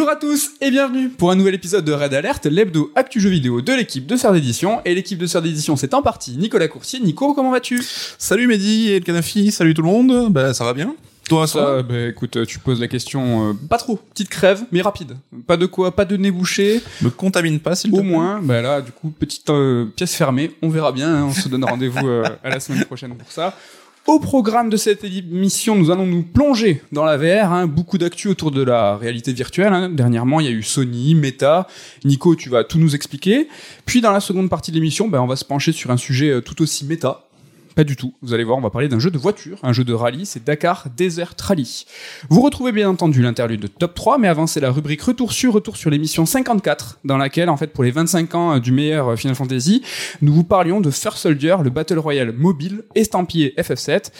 Bonjour à tous et bienvenue pour un nouvel épisode de Red Alert, l'hebdo actu jeu vidéo de l'équipe de Sœur d'édition. Et l'équipe de Sœur d'édition, c'est en partie Nicolas Coursier. Nico, comment vas-tu? Salut Mehdi et le Canafi, salut tout le monde. Bah ça va bien. Toi ça, Ça, bah, écoute, tu poses la question, euh, pas trop, petite crève, mais rapide. Pas de quoi, pas de nez bouché, Me contamine pas s'il te au plaît. moins. Bah là, du coup, petite euh, pièce fermée, on verra bien, hein, on se donne rendez-vous euh, à la semaine prochaine pour ça. Au programme de cette émission, nous allons nous plonger dans la VR, hein, beaucoup d'actu autour de la réalité virtuelle. hein. Dernièrement, il y a eu Sony, Meta. Nico, tu vas tout nous expliquer. Puis dans la seconde partie de l'émission, ben, on va se pencher sur un sujet euh, tout aussi méta. Du tout. Vous allez voir, on va parler d'un jeu de voiture, un jeu de rallye, c'est Dakar Desert Rally. Vous retrouvez bien entendu l'interlude de Top 3, mais avant c'est la rubrique Retour sur Retour sur l'émission 54, dans laquelle, en fait, pour les 25 ans euh, du meilleur euh, Final Fantasy, nous vous parlions de First Soldier, le Battle Royale mobile, estampillé FF7.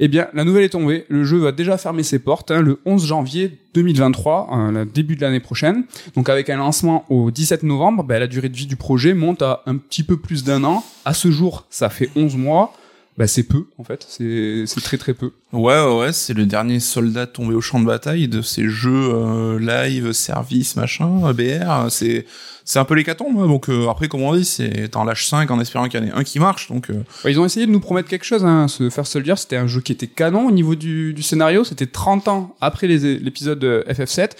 Eh bien, la nouvelle est tombée. Le jeu va déjà fermer ses portes hein, le 11 janvier 2023, euh, début de l'année prochaine. Donc, avec un lancement au 17 novembre, ben, la durée de vie du projet monte à un petit peu plus d'un an. À ce jour, ça fait 11 mois. Bah, c'est peu, en fait. C'est c'est très très peu. Ouais ouais ouais, c'est le dernier soldat tombé au champ de bataille de ces jeux euh, live, service, machin, euh, BR. C'est c'est un peu l'hécatombe. hein. Donc euh, après comme on dit, c'est t'en lâches 5 en espérant qu'il y en ait un qui marche. Donc euh, Ouais, ils ont essayé de nous promettre quelque chose. Hein. Ce First Soldier, c'était un jeu qui était canon au niveau du, du scénario. C'était 30 ans après les- l'épisode de FF7.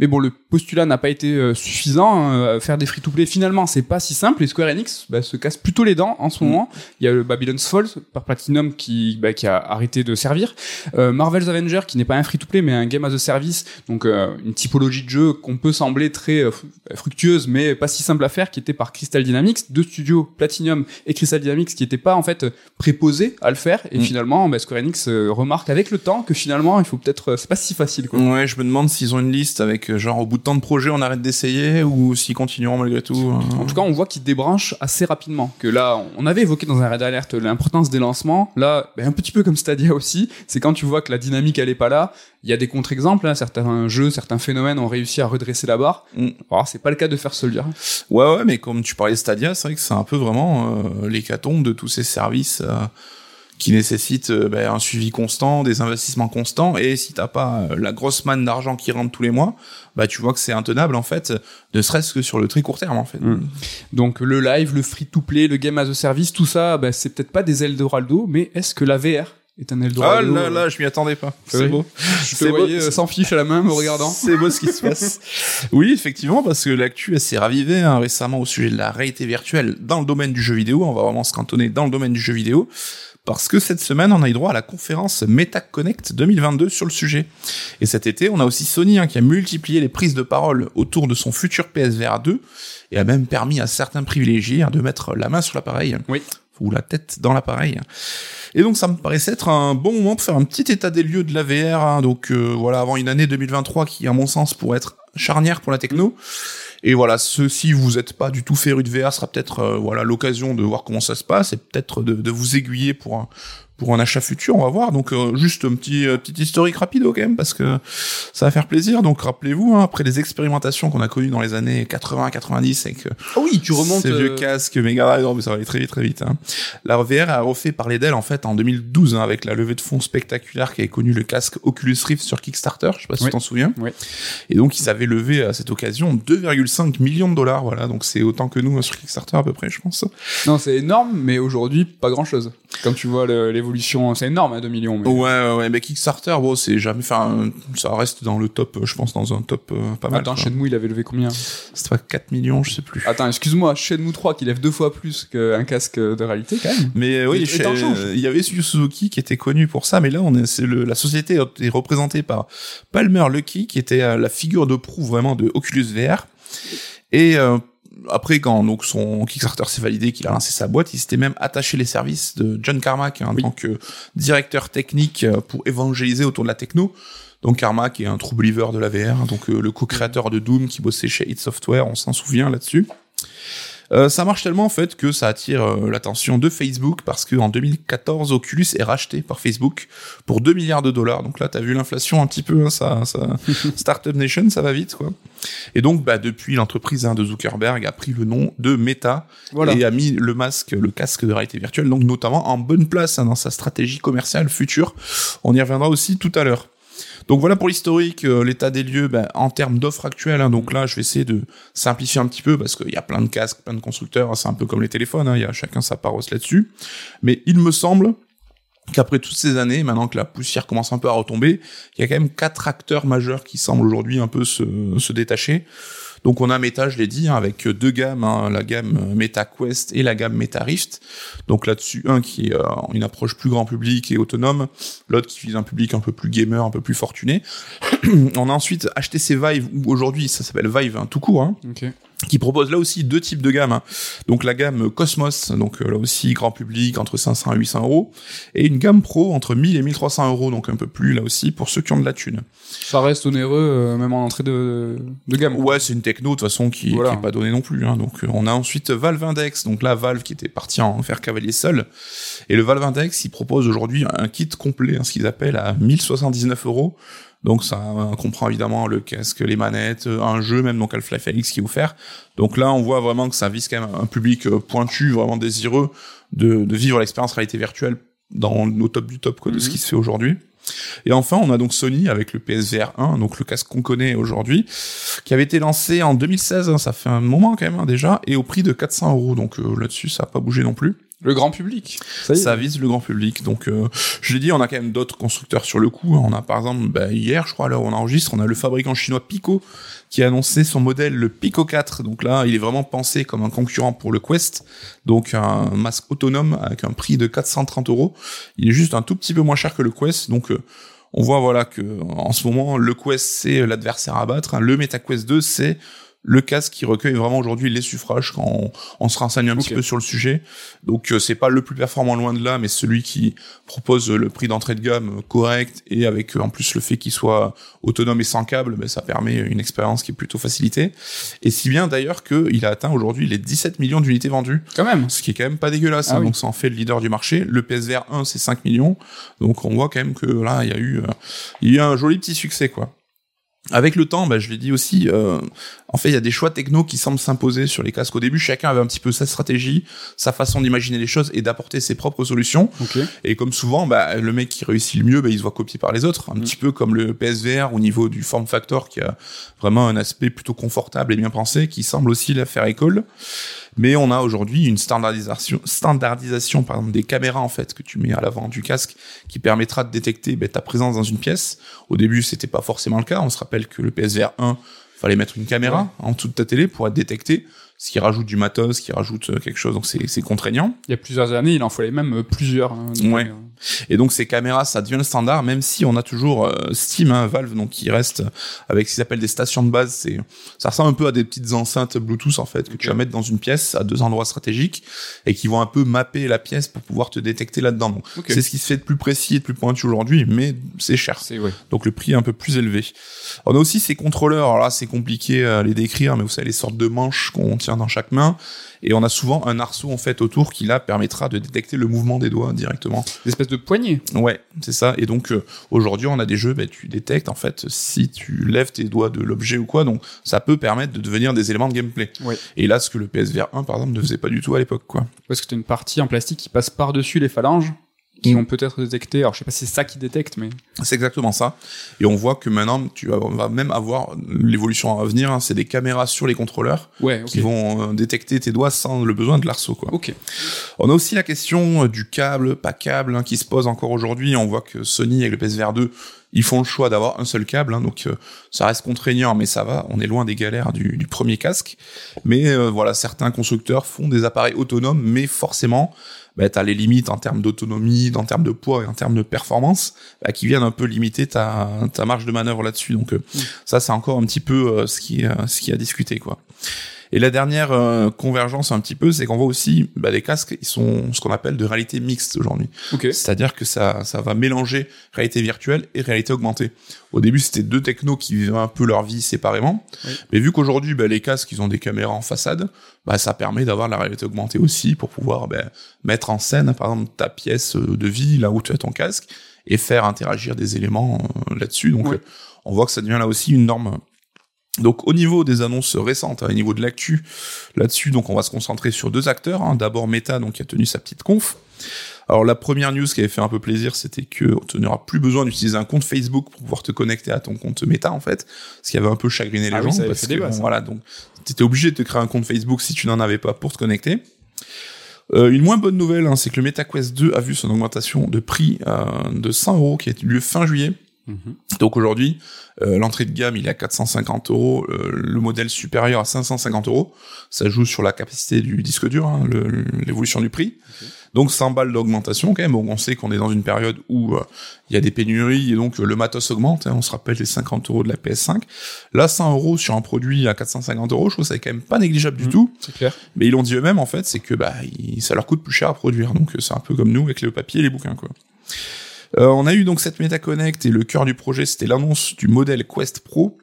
Mais bon, le postulat n'a pas été euh, suffisant. Euh, faire des free-to-play, finalement, c'est pas si simple. Et Square Enix bah, se casse plutôt les dents en ce moment. Il y a le Babylon's Falls par Platinum qui, bah, qui a arrêté de servir. Euh, Marvel's Avenger, qui n'est pas un free-to-play, mais un game as a service. Donc, euh, une typologie de jeu qu'on peut sembler très euh, fructueuse, mais pas si simple à faire, qui était par Crystal Dynamics. Deux studios, Platinum et Crystal Dynamics, qui n'étaient pas, en fait, préposés à le faire. Et Mm. finalement, bah, Square Enix euh, remarque avec le temps que finalement, il faut peut-être... euh, c'est pas si facile, quoi. ouais, je me demande s'ils ont une liste avec euh, genre au bout de tant de projets on arrête d'essayer ou s'ils continueront malgré tout. euh. En tout cas, on voit qu'ils débranchent assez rapidement. Que là, on avait évoqué dans un Red Alert l'importance des lancements. Là, ben, un petit peu comme Stadia aussi, c'est quand tu vois que la dynamique elle est pas là. Il y a des contre-exemples. hein. Certains jeux, certains phénomènes ont réussi à redresser la barre. Mm. Alors, c'est pas le cas de faire Soldier. Ouais, ouais, mais comme tu parlais de Stadia, c'est vrai que c'est un peu vraiment euh, l'hécatombe de tous ces services euh, qui nécessitent euh, ben, un suivi constant, des investissements constants, et si t'as pas euh, la grosse manne d'argent qui rentre tous les mois, bah tu vois que c'est intenable en fait, ne serait-ce que sur le très court terme en fait. Mm. Donc le live, le free-to-play, le game as a service, tout ça, ben, c'est peut-être pas des Eldorado, mais est-ce que la VR est un Ah Eldorado là là, je m'y attendais pas. C'est oui. beau. Je te beau. voyais euh, sans fiche à la main me regardant. C'est beau ce qui se passe. Oui, effectivement, parce que l'actu s'est ravivée hein, récemment au sujet de la réalité virtuelle dans le domaine du jeu vidéo. On va vraiment se cantonner dans le domaine du jeu vidéo. Parce que cette semaine, on a eu droit à la conférence MetaConnect 2022 sur le sujet. Et cet été, on a aussi Sony hein, qui a multiplié les prises de parole autour de son futur PSVR 2 et a même permis à certains privilégiés hein, de mettre la main sur l'appareil. Oui. Ou la tête dans l'appareil. Et donc ça me paraissait être un bon moment pour faire un petit état des lieux de la VR. hein. Donc euh, voilà, avant une année 2023 qui, à mon sens, pourrait être charnière pour la techno. Et voilà, ce, si vous n'êtes pas du tout féru de VR, sera peut-être euh, voilà l'occasion de voir comment ça se passe et peut-être de, de vous aiguiller pour un, pour un achat futur. On va voir. Donc euh, juste un petit euh, petit historique rapide quand même parce que ça va faire plaisir. Donc rappelez-vous, hein, après les expérimentations qu'on a connues dans les années 80-90 avec Ah oui, tu remontes. ces vieux casques Mega Drive, non, mais ça va aller très vite, très vite. Hein. La VR a refait parler d'elle en fait en 2012 hein, avec la levée de fonds spectaculaire qui avait connu le casque Oculus Rift sur Kickstarter. Je sais pas si Oui. tu t'en souviens. Oui. Et donc ils avaient levé à cette occasion 2,5 millions de dollars. Voilà, donc c'est autant que nous sur Kickstarter à peu près, je pense. Non, c'est énorme, mais aujourd'hui, pas grand chose. Quand tu vois le- c'est énorme, hein, 2 millions. Mais... Ouais, ouais, mais Kickstarter, bon, c'est jamais, enfin, ça reste dans le top, je pense, dans un top euh, pas mal. Attends, quoi. Shenmue, il avait levé combien C'était pas 4 millions, je sais plus. Attends, excuse-moi, Shenmue 3 qui lève deux fois plus qu'un casque de réalité, quand même. Mais euh, oui, euh, il y avait Suzuki qui était connu pour ça, mais là, on est, c'est le, la société est représentée par Palmer Lucky, qui était euh, la figure de proue vraiment de Oculus VR. Et après, quand donc son Kickstarter s'est validé, qu'il a lancé sa boîte, il s'était même attaché les services de John Carmack hein, en Oui. tant que directeur technique euh, pour évangéliser autour de la techno. Donc Carmack est un true believer de la VR, hein, donc euh, le co-créateur de Doom qui bossait chez id Software, on s'en souvient là-dessus. Euh, ça marche tellement en fait que ça attire euh, l'attention de Facebook parce que en 2014 Oculus est racheté par Facebook pour 2 milliards de dollars. Donc là t'as vu l'inflation un petit peu, hein, ça, ça Startup Nation, ça va vite quoi. Et donc bah depuis l'entreprise hein, de Zuckerberg a pris le nom de Meta Voilà. et a mis le masque, le casque de réalité virtuelle, donc notamment en bonne place hein, dans sa stratégie commerciale future. On y reviendra aussi tout à l'heure. Donc voilà pour l'historique, euh, l'état des lieux ben, en termes d'offres actuelles. Hein. donc là, je vais essayer de simplifier un petit peu parce qu'il y a plein de casques, plein de constructeurs. C'est un peu comme les téléphones, hein. il y a chacun sa paroisse là-dessus. Mais il me semble qu'après toutes ces années, maintenant que la poussière commence un peu à retomber, il y a quand même quatre acteurs majeurs qui semblent aujourd'hui un peu se détacher. Donc on a Meta, je l'ai dit, hein, avec deux gammes, hein, la gamme Meta Quest et la gamme Meta Rift. Donc là-dessus, un qui est euh, une approche plus grand public et autonome, l'autre qui vise un public un peu plus gamer, un peu plus fortuné. on a ensuite HTC Vive, où aujourd'hui ça s'appelle Vive hein, tout court. Qui propose là aussi deux types de gammes. Hein. Donc la gamme Cosmos, donc euh, là aussi grand public entre 500 et 800 euros, et une gamme Pro entre 1000 et 1300 euros, donc un peu plus là aussi pour ceux qui ont de la thune. Ça reste onéreux euh, même en entrée de, de gamme. Ouais, c'est une techno de toute façon qui, n'est pas donnée non plus. Hein. Donc euh, on a ensuite Valve Index, donc là Valve qui était parti en faire cavalier seul, et le Valve Index il propose aujourd'hui un kit complet, hein, ce qu'ils appellent à 1079 euros donc ça comprend évidemment le casque, les manettes, un jeu même, donc Half-Life qui est offert. Donc là, on voit vraiment que ça vise quand même un public euh, pointu, vraiment désireux de, de vivre l'expérience réalité virtuelle dans le top du top quoi, de ce mhm. qui se fait aujourd'hui. Et enfin, on a donc Sony avec le PSVR 1, donc le casque qu'on connaît aujourd'hui, qui avait été lancé en 2016, hein, ça fait un moment quand même hein, déjà, et au prix de 400 euros. Donc euh, là-dessus, ça n'a pas bougé non plus. Le grand public. Ça, vise le grand public. Donc, euh, je l'ai dit, on a quand même d'autres constructeurs sur le coup. On a par exemple, bah, hier, je crois, là où on enregistre, on a le fabricant chinois Pico qui a annoncé son modèle, le Pico 4. Donc là, il est vraiment pensé comme un concurrent pour le Quest. Donc un masque autonome avec un prix de 430 euros. Il est juste un tout petit peu moins cher que le Quest. Donc euh, on voit voilà que en ce moment, le Quest c'est l'adversaire à battre. Le MetaQuest 2 c'est le casque qui recueille vraiment aujourd'hui les suffrages quand on, se renseigne un petit peu sur le sujet. Donc euh, c'est pas le plus performant loin de là, mais celui qui propose le prix d'entrée de gamme correct et avec euh, en plus le fait qu'il soit autonome et sans câble, ben, ça permet une expérience qui est plutôt facilitée. Et si bien d'ailleurs qu'il a atteint aujourd'hui les 17 millions d'unités vendues. Quand même. Ce qui est quand même pas dégueulasse. Ah hein. Donc ça en fait le leader du marché. Le PSVR 1 c'est 5 millions. Donc on voit quand même que là il y a eu, euh, il y a un joli petit succès quoi. Avec le temps, bah, je l'ai dit aussi, euh, en fait, il y a des choix techno qui semblent s'imposer sur les casques. Au début, chacun avait un petit peu sa stratégie, sa façon d'imaginer les choses et d'apporter ses propres solutions. Et comme souvent, bah, le mec qui réussit le mieux, bah, il se voit copier par les autres. Un mm. petit peu comme le PSVR au niveau du form factor qui a vraiment un aspect plutôt confortable et bien pensé, qui semble aussi la faire école mais on a aujourd'hui une standardisation, standardisation par exemple des caméras en fait que tu mets à l'avant du casque qui permettra de détecter ben, ta présence dans une pièce. Au début, c'était pas forcément le cas. On se rappelle que le PSVR 1 fallait mettre une caméra en dessous de ta télé pour être détecté ce qui rajoute du matos, ce qui rajoute euh, quelque chose, donc c'est contraignant. Il y a plusieurs années, il en fallait même euh, plusieurs. Hein, ouais. Et donc ces caméras, ça devient le standard, même si on a toujours euh, Steam, hein, Valve, donc qui reste avec ce qu'ils appellent des stations de base. C'est, ça ressemble un peu à des petites enceintes Bluetooth en fait que tu vas mettre dans une pièce à deux endroits stratégiques et qui vont un peu mapper la pièce pour pouvoir te détecter là-dedans. Donc c'est ce qui se fait de plus précis et de plus pointu aujourd'hui, mais c'est cher. C'est, Donc le prix est un peu plus élevé. On a aussi ces contrôleurs. Alors là, c'est compliqué à les décrire, mais vous savez les sortes de manches qu'on tient dans chaque main. Et on a souvent un arceau en fait autour qui là permettra de détecter le mouvement des doigts directement. Une espèce de poignée. Ouais, c'est ça. Et donc euh, aujourd'hui on a des jeux, bah, tu détectes en fait si tu lèves tes doigts de l'objet ou quoi. Donc ça peut permettre de devenir des éléments de gameplay. Ouais. Et là, ce que le PSVR 1 par exemple ne faisait pas du tout à l'époque, quoi. Parce que tu une partie en plastique qui passe par dessus les phalanges qui vont peut-être détecter. Alors je sais pas si c'est ça qui détecte, mais c'est exactement ça. Et on voit que maintenant tu vas, même avoir l'évolution à venir. Hein, c'est des caméras sur les contrôleurs qui vont euh, détecter tes doigts sans le besoin de l'arceau. Quoi. Ok. On a aussi la question euh, du câble, pas câble, hein, qui se pose encore aujourd'hui. On voit que Sony avec le PSVR 2 ils font le choix d'avoir un seul câble, hein, donc euh, ça reste contraignant, mais ça va. On est loin des galères du, du premier casque. Mais voilà, certains constructeurs font des appareils autonomes, mais forcément, bah, tu as les limites en termes d'autonomie, en termes de poids et en termes de performance, bah, qui viennent un peu limiter ta, ta marge de manœuvre là-dessus. Donc euh, mm. ça, c'est encore un petit peu euh, ce qui, ce qui a discuté, quoi. Et la dernière euh, convergence un petit peu, c'est qu'on voit aussi bah, les casques, ils sont ce qu'on appelle de réalité mixte aujourd'hui. C'est-à-dire que ça, ça va mélanger réalité virtuelle et réalité augmentée. Au début, c'était deux technos qui vivaient un peu leur vie séparément. Mais vu qu'aujourd'hui, bah, les casques, ils ont des caméras en façade, bah, ça permet d'avoir la réalité augmentée aussi pour pouvoir bah, mettre en scène, par exemple, ta pièce de vie, là où tu as ton casque, et faire interagir des éléments euh, là-dessus. Donc, on voit que ça devient là aussi une norme donc au niveau des annonces récentes, hein, au niveau de l'actu, là-dessus, donc on va se concentrer sur deux acteurs. Hein. D'abord Meta, donc qui a tenu sa petite conf. Alors la première news qui avait fait un peu plaisir, c'était que tu n'auras plus besoin d'utiliser un compte Facebook pour pouvoir te connecter à ton compte Meta en fait, ce qui avait un peu chagriné les Ah oui, gens avait parce que débat, bon, ça. voilà donc t'étais obligé de te créer un compte Facebook si tu n'en avais pas pour te connecter. Euh, une moins bonne nouvelle, hein, c'est que le MetaQuest 2 a vu son augmentation de prix euh, de 100 euros qui a eu lieu fin juillet. Mhm. Donc aujourd'hui, euh, l'entrée de gamme il est à 450 euros, euh, le modèle supérieur à 550 euros. Ça joue sur la capacité du disque dur, hein, l'évolution du prix. Donc 100 balles d'augmentation quand même. Bon, on sait qu'on est dans une période où euh, il y a des pénuries et donc euh, le matos augmente. hein. on se rappelle les 50 euros de la PS5. Là, 100 euros sur un produit à 450 euros, je trouve que c'est quand même pas négligeable du Mhm. tout. C'est clair. Mais ils l'ont dit eux-mêmes en fait, c'est que bah ça leur coûte plus cher à produire. Donc c'est un peu comme nous avec le papier et les bouquins quoi. Euh, on a eu donc cette MetaConnect et le cœur du projet c'était l'annonce du modèle Quest Pro.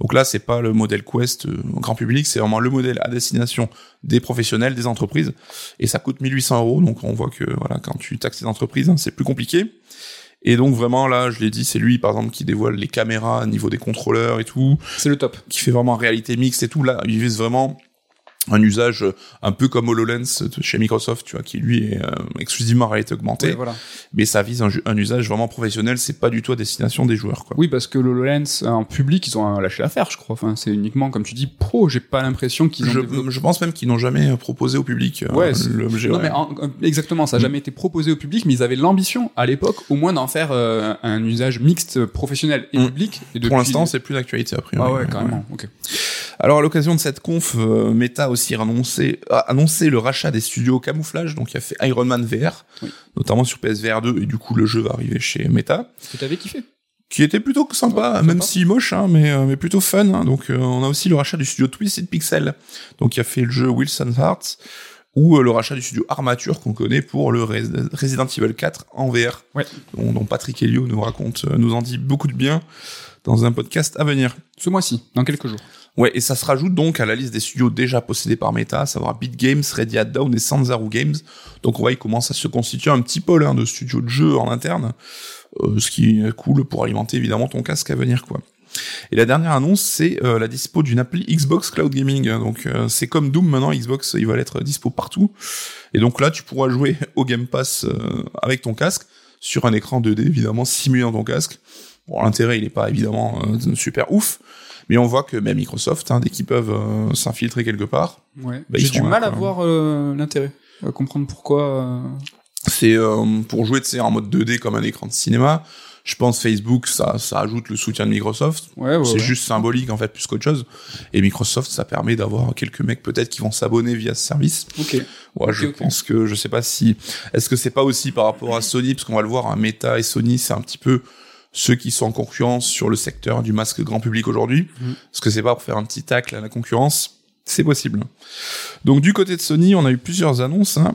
Donc là c'est pas le modèle Quest euh, au grand public, c'est vraiment le modèle à destination des professionnels, des entreprises et ça coûte 1800 euros. Donc on voit que voilà quand tu taxes les entreprises hein, c'est plus compliqué. Et donc vraiment là, je l'ai dit, c'est lui par exemple qui dévoile les caméras au niveau des contrôleurs et tout C'est le top. qui fait vraiment réalité mixte et tout. Là, il vise vraiment un usage euh, un peu comme HoloLens chez Microsoft, tu vois, qui lui est euh, exclusivement réalité augmentée. Ouais, voilà. Mais ça vise un, usage vraiment professionnel. C'est pas du tout à destination des joueurs, quoi. Oui, parce que le HoloLens, en public, ils ont lâché l'affaire, je crois. Enfin, c'est uniquement, comme tu dis, pro. J'ai pas l'impression qu'ils ont Je, développé- je pense même qu'ils n'ont jamais euh, proposé au public euh, Ouais, l'objet. Non, ouais. mais en- exactement, ça n'a Mm. jamais été proposé au public, mais ils avaient l'ambition, à l'époque, au moins d'en faire euh, un usage mixte professionnel et Mm. public. Et Pour l'instant, c'est plus d'actualité a priori. Ah ouais, carrément. Ok. Alors à l'occasion de cette conf, Meta a aussi annoncé, a annoncé le rachat des studios camouflage, donc il a fait Iron Man VR, Oui. notamment sur PSVR 2, et du coup le jeu va arriver chez Meta. Que t'avais kiffé qui était plutôt sympa, Ouais, sympa. même si moche, hein, mais, euh, mais plutôt fun. hein. Donc euh, on a aussi le rachat du studio Twisted Pixel, donc qui a fait le jeu Wilson Hearts, ou euh, le rachat du studio Armature qu'on connaît pour le Res- Resident Evil 4 en VR, Ouais. dont, dont Patrick Helio nous raconte, euh, nous en dit beaucoup de bien dans un podcast à venir. Ce mois-ci, dans quelques jours. Ouais, et ça se rajoute donc à la liste des studios déjà possédés par Meta, à savoir Beat Games, Ready at Down et Sanzaru Games. Donc on voit, il commence à se constituer un petit pôle hein, de studios de jeux en interne, euh, ce qui est cool pour alimenter évidemment ton casque à venir, quoi. Et la dernière annonce, c'est euh, la dispo d'une appli Xbox Cloud Gaming. Donc euh, c'est comme Doom maintenant, Xbox, il va être dispo partout. Et donc là, tu pourras jouer au Game Pass euh, avec ton casque sur un écran 2D évidemment simulé dans ton casque. Bon, l'intérêt, il est pas évidemment euh, super ouf, mais on voit que même Microsoft, hein, dès qu'ils peuvent euh, s'infiltrer quelque part, Ouais. Bah, J'ai du mal à voir euh, l'intérêt, à comprendre pourquoi. c'est pour jouer en mode 2D comme un écran de cinéma. Je pense Facebook, ça, ça ajoute le soutien de Microsoft. Ouais, ouais. c'est juste symbolique en fait plus qu'autre chose. Et Microsoft, ça permet d'avoir quelques mecs peut-être qui vont s'abonner via ce service. Ok. Ouais, je pense que je sais pas si est-ce que c'est pas aussi par rapport à Sony parce qu'on va le voir, hein, Meta et Sony, c'est un petit peu ceux qui sont en concurrence sur le secteur du masque grand public aujourd'hui. Mhm. Est-ce que c'est pas pour faire un petit tacle à la concurrence C'est possible. Donc du côté de Sony, on a eu plusieurs annonces, hein,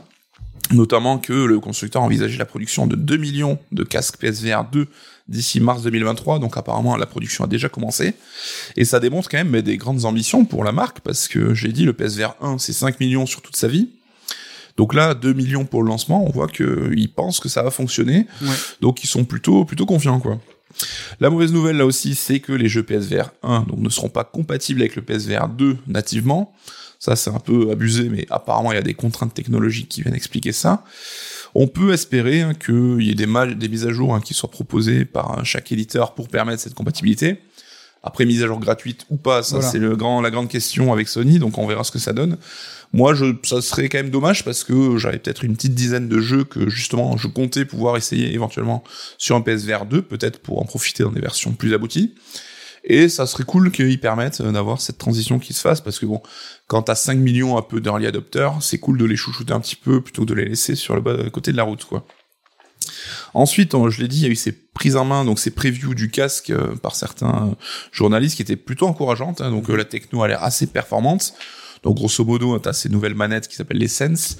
notamment que le constructeur envisageait la production de 2 millions de casques PSVR 2 d'ici mars 2023. Donc apparemment la production a déjà commencé. Et ça démontre quand même mais, des grandes ambitions pour la marque parce que j'ai dit le PSVR 1 c'est 5 millions sur toute sa vie. Donc là, 2 millions pour le lancement, on voit qu'ils pensent que ça va fonctionner. Ouais. Donc ils sont plutôt, plutôt confiants, quoi. La mauvaise nouvelle là aussi, c'est que les jeux PSVR 1 donc, ne seront pas compatibles avec le PSVR 2 nativement. Ça, c'est un peu abusé, mais apparemment, il y a des contraintes technologiques qui viennent expliquer ça. On peut espérer hein, qu'il y ait des mises à jour hein, qui soient proposées par euh, chaque éditeur pour permettre cette compatibilité. Après, mise à jour gratuite ou pas, ça Voilà. c'est le grand, la grande question avec Sony, donc on verra ce que ça donne. Moi, je, ça serait quand même dommage parce que j'avais peut-être une petite dizaine de jeux que justement je comptais pouvoir essayer éventuellement sur un PSVR 2, peut-être pour en profiter dans des versions plus abouties. Et ça serait cool qu'ils permettent d'avoir cette transition qui se fasse parce que bon, quand t'as 5 millions un peu d'early adopters, c'est cool de les chouchouter un petit peu plutôt que de les laisser sur le bas côté de la route, quoi. Ensuite, on- je l'ai dit, il y a eu ces prises en main, donc ces previews du casque euh, par certains euh, journalistes qui étaient plutôt encourageantes. hein. donc euh, la techno a l'air assez performante. Donc grosso modo, t'as ces nouvelles manettes qui s'appellent les Sense.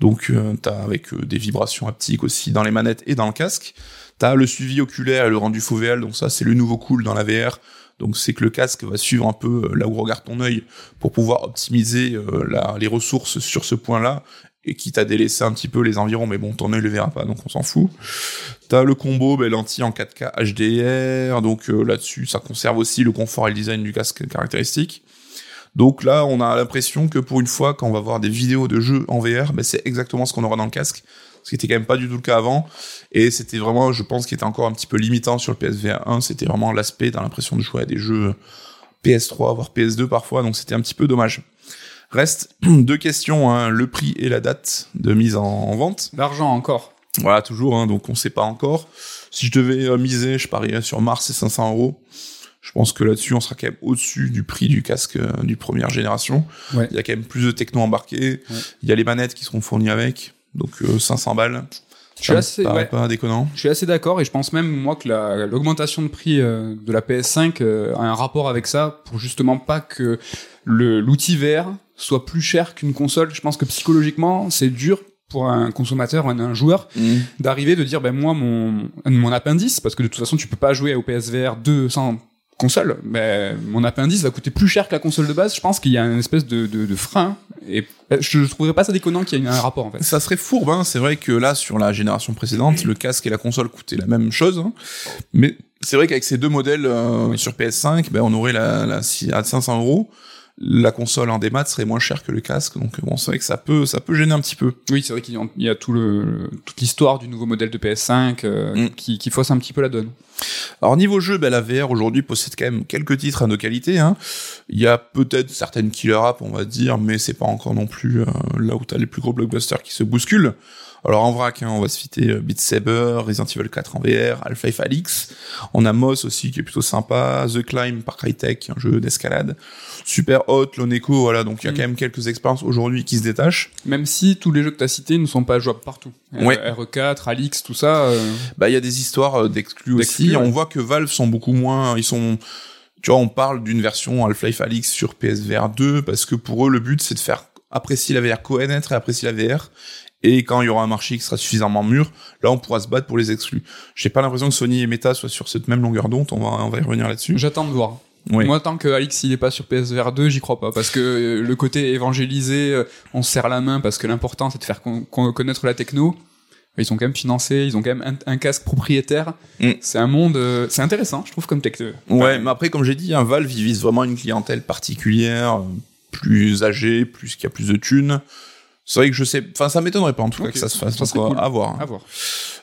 Donc euh, t'as avec euh, des vibrations haptiques aussi dans les manettes et dans le casque. T'as le suivi oculaire et le rendu fovéal. Donc ça, c'est le nouveau cool dans la VR. Donc c'est que le casque va suivre un peu euh, là où regarde ton œil pour pouvoir optimiser euh, les ressources sur ce point-là et quitte à délaisser un petit peu les environs, mais bon, ton œil le verra pas, donc on s'en fout. T'as le combo ben, lentille en 4K HDR, donc euh, là-dessus, ça conserve aussi le confort et le design du casque caractéristique. Donc là, on a l'impression que pour une fois, quand on va voir des vidéos de jeux en VR, ben, c'est exactement ce qu'on aura dans le casque. ce qui était quand même pas du tout le cas avant. Et c'était vraiment, je pense, qui était encore un petit peu limitant sur le PSVR 1, c'était vraiment l'aspect, t'as l'impression de jouer à des jeux PS3, voire PS2 parfois, donc c'était un petit peu dommage. Reste deux questions, hein, le prix et la date de mise en, vente. L'argent encore. Voilà, toujours, hein, donc on sait pas encore. Si je devais euh, miser, je parierais sur Mars et 500 euros. Je pense que là-dessus, on sera quand même au-dessus du prix du casque euh, du première génération. Ouais. Il y a quand même plus de techno embarqué. Il y a les manettes qui seront fournies avec, donc euh, 500 balles. Je suis assez, ouais. pas déconnant. Je suis assez d'accord et je pense même moi que la- l'augmentation de prix euh, de la PS5 euh, a un rapport avec ça pour justement pas que l'outil VR soit plus cher qu'une console. Je pense que psychologiquement c'est dur pour un consommateur, un, un joueur, d'arriver de dire ben moi mon mon appendice parce que de toute façon tu peux pas jouer au PSVR 2 sans console, ben mon appendice va coûter plus cher que la console de base. Je pense qu'il y a une espèce de, de, de frein et ben, je, je trouverais pas ça déconnant qu'il y ait un rapport en fait. Ça serait fourbe, hein. c'est vrai que là, sur la génération précédente, le casque et la console coûtaient la même chose. hein. Mais c'est vrai qu'avec ces deux modèles euh, sur PS5, ben, on aurait la, la à 500 euros. La console en démat serait moins chère que le casque, donc bon, c'est vrai que ça peut, ça peut gêner un petit peu. Oui, c'est vrai qu'il y a- tout le, le- toute l'histoire du nouveau modèle de PS5 euh, Mm. qui, qui fausse un petit peu la donne. Alors niveau jeu, ben, la VR aujourd'hui possède quand même quelques titres à nos qualités. Hein. Il y a peut-être certaines killer apps, on va dire, mais c'est pas encore non plus euh, là où t'as les plus gros blockbusters qui se bousculent. Alors en vrac, hein, on va se citer euh, Beat Saber, Resident Evil 4 en VR, Half-Life Alyx. On a Moss aussi qui est plutôt sympa, The Climb par Crytek, un jeu d'escalade. Super Hot, Loneco, voilà, donc il y a Mm. quand même quelques expériences aujourd'hui qui se détachent. Même si tous les jeux que tu as cités ne sont pas jouables partout. Ouais. Euh, RE4, Alix, tout ça. euh, Bah il y a des histoires euh, d'exclus aussi. Ouais. On voit que Valve sont beaucoup moins, ils sont tu vois, on parle d'une version Half-Life Alyx sur PSVR 2 parce que pour eux le but c'est de faire apprécier la VR connaître et apprécier la VR. Et quand il y aura un marché qui sera suffisamment mûr, là on pourra se battre pour les exclus. J'ai pas l'impression que Sony et Meta soient sur cette même longueur d'onde, on va, on va y revenir là-dessus. J'attends de voir. Oui. Moi, tant que Alix il est pas sur PSVR 2, j'y crois pas. Parce que euh, le côté évangélisé, euh, on se serre la main parce que l'important c'est de faire con- con- connaître la techno. Ils sont quand même financés, ils ont quand même un, un casque propriétaire. Mm. C'est un monde, euh, c'est intéressant, je trouve comme techno. Ouais, mais après, comme j'ai dit, un Valve, il vise vraiment une clientèle particulière, plus âgée, plus qui a plus de thunes. C'est vrai que je sais, enfin, ça m'étonnerait pas en tout cas que ça se fasse. Ça serait cool. à voir. hein. À voir.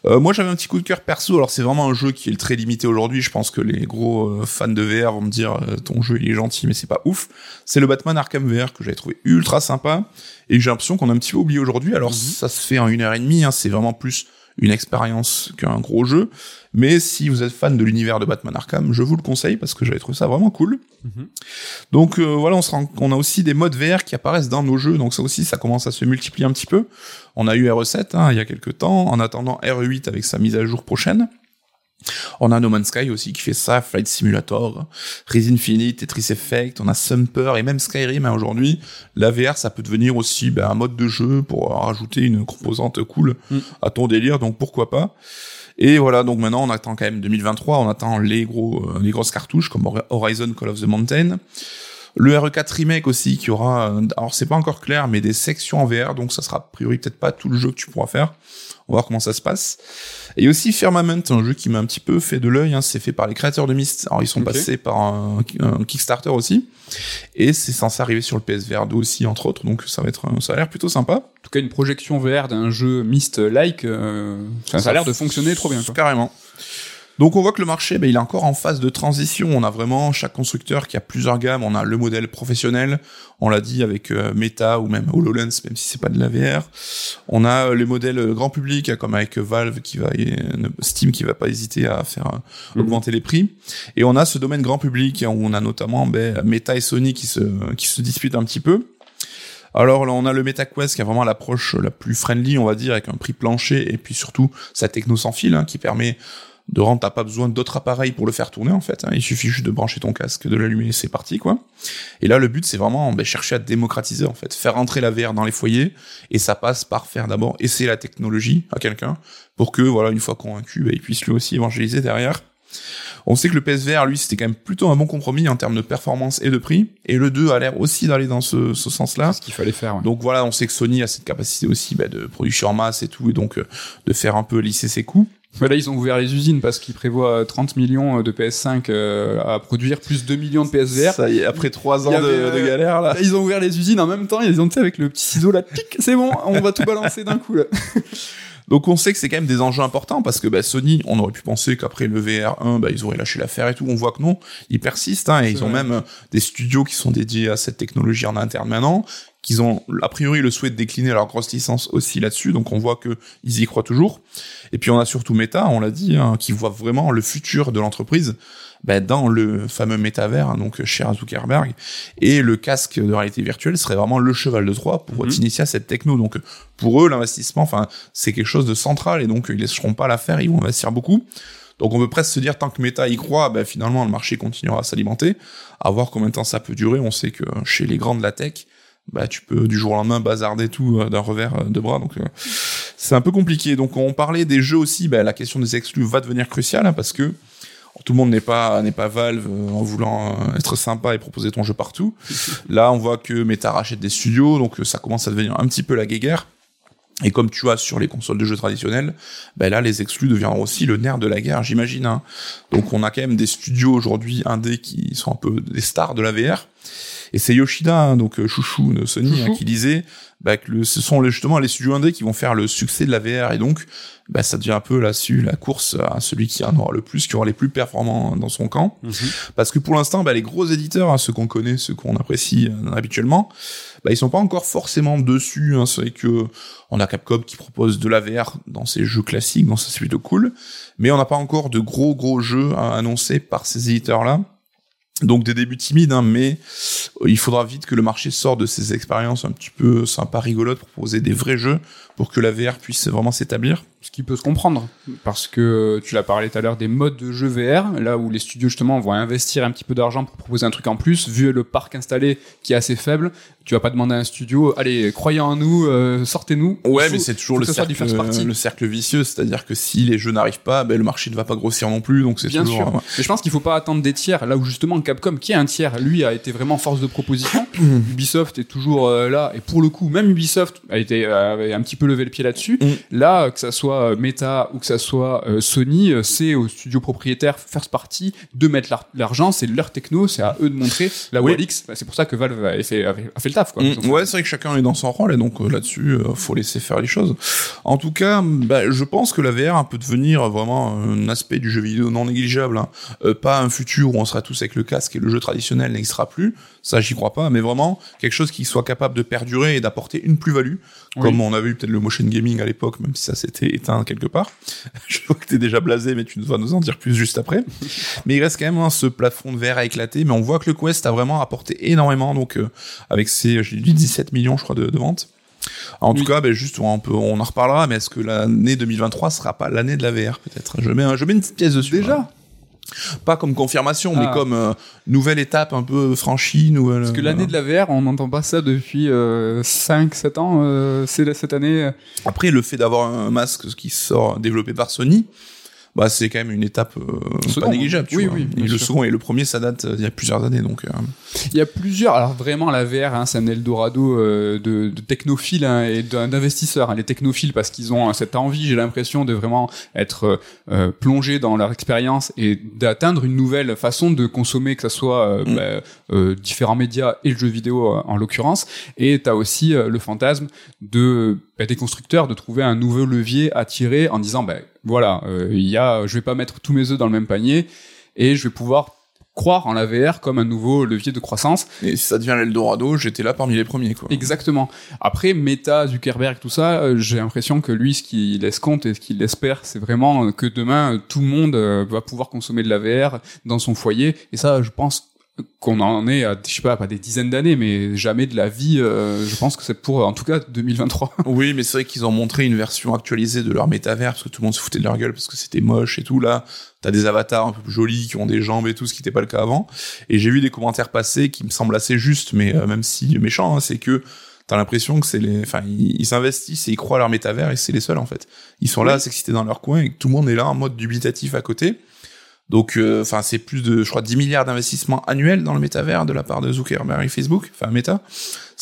Euh, moi, j'avais un petit coup de cœur perso. Alors, c'est vraiment un jeu qui est très limité aujourd'hui. Je pense que les gros euh, fans de VR vont me dire euh, ton jeu il est gentil, mais c'est pas ouf. C'est le Batman Arkham VR que j'avais trouvé ultra sympa et j'ai l'impression qu'on a un petit peu oublié aujourd'hui. Alors, ça se fait en une heure et demie. Hein, c'est vraiment plus une expérience qu'un gros jeu. Mais si vous êtes fan de l'univers de Batman Arkham, je vous le conseille parce que j'avais trouvé ça vraiment cool. Mhm. Donc euh, voilà, on, se rend, on a aussi des modes VR qui apparaissent dans nos jeux, donc ça aussi, ça commence à se multiplier un petit peu. On a eu RE7 hein, il y a quelques temps, en attendant RE8 avec sa mise à jour prochaine. On a No Man's Sky aussi qui fait ça, Flight Simulator, Res Infinite, Tetris Effect, on a Sumper et même Skyrim hein, aujourd'hui. La VR, ça peut devenir aussi ben, un mode de jeu pour rajouter une composante cool Mm. à ton délire, donc pourquoi pas. Et voilà, donc maintenant on attend quand même 2023, on attend les gros, euh, les grosses cartouches comme Hor- Horizon Call of the Mountain. Le RE4 remake aussi qui aura, alors c'est pas encore clair, mais des sections en VR, donc ça sera a priori peut-être pas tout le jeu que tu pourras faire. On va voir comment ça se passe. Et aussi Firmament, un jeu qui m'a un petit peu fait de l'œil, hein, c'est fait par les créateurs de Myst. Alors ils sont passés par un, un Kickstarter aussi, et c'est censé arriver sur le PSVR 2 aussi entre autres, donc ça va être, ça a l'air plutôt sympa. En tout cas, une projection VR d'un jeu Myst-like, euh, ça, ça a l'air de fonctionner trop bien. Quoi. Carrément. Donc on voit que le marché, ben, il est encore en phase de transition. On a vraiment chaque constructeur qui a plusieurs gammes. On a le modèle professionnel, on l'a dit avec euh, Meta ou même HoloLens, même si c'est pas de la VR. On a euh, les modèles euh, grand public, comme avec Valve qui va, et, Steam qui va pas hésiter à faire euh, Mhm. augmenter les prix. Et on a ce domaine grand public hein, où on a notamment ben, Meta et Sony qui se qui se disputent un petit peu. Alors là, on a le MetaQuest qui a vraiment l'approche la plus friendly, on va dire, avec un prix plancher et puis surtout sa techno sans fil hein, qui permet de rendre, t'as pas besoin d'autres appareils pour le faire tourner en fait. hein. Il suffit juste de brancher ton casque, de l'allumer, c'est parti quoi. Et là, le but c'est vraiment ben, chercher à démocratiser en fait, faire entrer la VR dans les foyers et ça passe par faire d'abord essayer la technologie à quelqu'un pour que voilà une fois convaincu, ben, il puisse lui aussi évangéliser derrière. On sait que le PSVR, lui, c'était quand même plutôt un bon compromis en termes de performance et de prix. Et le 2 a l'air aussi d'aller dans ce, ce sens-là. C'est ce qu'il fallait faire. ouais. Donc voilà, on sait que Sony a cette capacité aussi bah, de production en masse et tout, et donc euh, de faire un peu lisser ses coûts. Mais là, ils ont ouvert les usines parce qu'ils prévoient 30 millions de PS5 euh, à produire, plus 2 millions de PSVR. Ça y est, après trois ans avait, de, euh, galère là. Ils ont ouvert les usines en même temps, ils ont, tu avec le petit ciseau là, tic, c'est bon, on va tout balancer d'un coup, là. Donc on sait que c'est quand même des enjeux importants parce que bah, Sony, on aurait pu penser qu'après le VR1, bah, ils auraient lâché l'affaire et tout. On voit que non, ils persistent hein, et ils ont même euh, des studios qui sont dédiés à cette technologie en interne maintenant, qu'ils ont a priori le souhait de décliner leur grosse licence aussi là-dessus. Donc on voit que ils y croient toujours. Et puis on a surtout Meta, on l'a dit, hein, qui voit vraiment le futur de l'entreprise bah, dans le fameux métavers, hein, donc chez Zuckerberg. Et le casque de réalité virtuelle serait vraiment le cheval de Troie pour mm initier à cette techno. Donc pour eux, l'investissement, enfin, c'est quelque chose de central et donc ils laisseront pas l'affaire, ils vont investir beaucoup. Donc on peut presque se dire tant que Meta y croit, ben, finalement le marché continuera à s'alimenter. À voir combien de temps ça peut durer. On sait que chez les grands de la tech, bah tu peux du jour au lendemain bazarder tout euh, d'un revers euh, de bras donc euh, c'est un peu compliqué donc on parlait des jeux aussi bah, la question des exclus va devenir cruciale hein, parce que tout le monde n'est pas n'est pas Valve en voulant être sympa et proposer ton jeu partout là on voit que Meta rachète des studios donc ça commence à devenir un petit peu la guéguerre et comme tu as sur les consoles de jeux traditionnelles, ben là les exclus deviendront aussi le nerf de la guerre, j'imagine. Hein. Donc on a quand même des studios aujourd'hui indés qui sont un peu des stars de la VR. Et c'est Yoshida, hein, donc euh, chouchou de Sony, hein, qui disait bah, que le, ce sont justement les studios indés qui vont faire le succès de la VR et donc bah, ça devient un peu là-dessus la course à celui qui en aura le plus, qui aura les plus performants dans son camp. Mhm. Parce que pour l'instant, bah, les gros éditeurs, hein, ceux qu'on connaît, ceux qu'on apprécie euh, habituellement, bah, ils sont pas encore forcément dessus. Hein. C'est que on a Capcom qui propose de la VR dans ses jeux classiques, dans c'est plutôt cool, mais on n'a pas encore de gros gros jeux à annoncer par ces éditeurs-là. Donc des débuts timides, hein, mais il faudra vite que le marché sorte de ces expériences un petit peu sympa, rigolotes, pour proposer des vrais jeux, pour que la VR puisse vraiment s'établir. Ce qui peut se comprendre, parce que tu l'as parlé tout à l'heure des modes de jeu VR, là où les studios justement vont investir un petit peu d'argent pour proposer un truc en plus, vu le parc installé qui est assez faible, tu vas pas demander à un studio, allez, croyez en nous, euh, sortez-nous. Ouais, mais c'est toujours le cercle, le cercle vicieux, c'est-à-dire que si les jeux n'arrivent pas, ben, le marché ne va pas grossir non plus, donc c'est toujours. Sûr. Mais je pense qu'il faut pas attendre des tiers, là où justement Capcom, qui est un tiers, lui a été vraiment force de proposition. Ubisoft est toujours euh, là, et pour le coup, même Ubisoft a été avait un petit peu levé le pied là-dessus. Mm. Là, que ça soit Meta ou que ça soit euh, Sony, c'est aux studios propriétaires first party de mettre l'argent, c'est leur techno, c'est à eux de montrer. La oui. X, bah, c'est pour ça que Valve a fait, a fait taf. Quoi, mm, ouais, c'est vrai que chacun est dans son rôle et donc euh, là-dessus, euh, faut laisser faire les choses. En tout cas, bah, je pense que la VR peut devenir vraiment un aspect du jeu vidéo non négligeable. Hein. Euh, pas un futur où on sera tous avec le casque et le jeu traditionnel n'existera plus. Ça, j'y crois pas, mais vraiment quelque chose qui soit capable de perdurer et d'apporter une plus-value, comme on avait eu peut-être le motion gaming à l'époque, même si ça s'était éteint quelque part. je vois que t'es déjà blasé, mais tu vas nous en dire plus juste après. mais il reste quand même hein, ce plafond de verre à éclater, mais on voit que le Quest a vraiment apporté énormément, donc avec ses 17 millions, je crois, de, ventes. En tout cas, ben juste, on, peut, on en reparlera, mais est-ce que l'année 2023 sera pas l'année de la VR, peut-être? Je mets, je mets une petite pièce dessus. Déjà pas comme confirmation, mais ah. comme euh, nouvelle étape un peu franchie. Nouvelle, Parce que l'année de la VR, on n'entend pas ça depuis 5-7 euh, ans. Euh, c'est cette année. Après, le fait d'avoir un masque qui sort développé par Sony, bah c'est quand même une étape euh, pas négligeable. Tu oui, vois. oui. Et le second et le premier, ça date euh, il y a plusieurs années, donc. Euh. Il y a plusieurs. Alors vraiment, la VR, hein, c'est un Eldorado de, de technophiles hein, et d'investisseurs. Hein, les technophiles parce qu'ils ont cette envie, j'ai l'impression, de vraiment être plongés dans leur expérience et d'atteindre une nouvelle façon de consommer, que ce soit mm. bah, différents médias et le jeu vidéo en l'occurrence. Et t'as aussi le fantasme de bah, des constructeurs de trouver un nouveau levier à tirer en disant bah, voilà euh, il y a je vais pas mettre tous mes œufs dans le même panier et je vais pouvoir croire en la VR comme un nouveau levier de croissance. Et si ça devient l'Eldorado, j'étais là parmi les premiers, quoi. Exactement. Après, Meta, Zuckerberg, tout ça, euh, j'ai l'impression que lui, ce qu'il laisse compte et ce qu'il espère, c'est vraiment que demain, tout le monde euh, va pouvoir consommer de la VR dans son foyer. Et ça, je pense qu'on en est à, je sais pas, pas des dizaines d'années, mais jamais de la vie. Euh, je pense que c'est pour, en tout cas, 2023. oui, mais c'est vrai qu'ils ont montré une version actualisée de leur métavers parce que tout le monde se foutait de leur gueule parce que c'était moche et tout. Là, t'as des avatars un peu plus jolis qui ont des jambes et tout, ce qui n'était pas le cas avant. Et j'ai vu des commentaires passer qui me semblent assez justes, mais euh, même si méchants, hein, c'est que t'as l'impression que c'est les, enfin, ils s'investissent et ils croient à leur métavers et c'est les seuls en fait. Ils sont là à s'exciter dans leur coin et tout le monde est là en mode dubitatif à côté. Donc, euh, enfin, c'est plus de, je crois, 10 milliards d'investissements annuels dans le métavers de la part de Zuckerberg et Facebook, enfin Meta.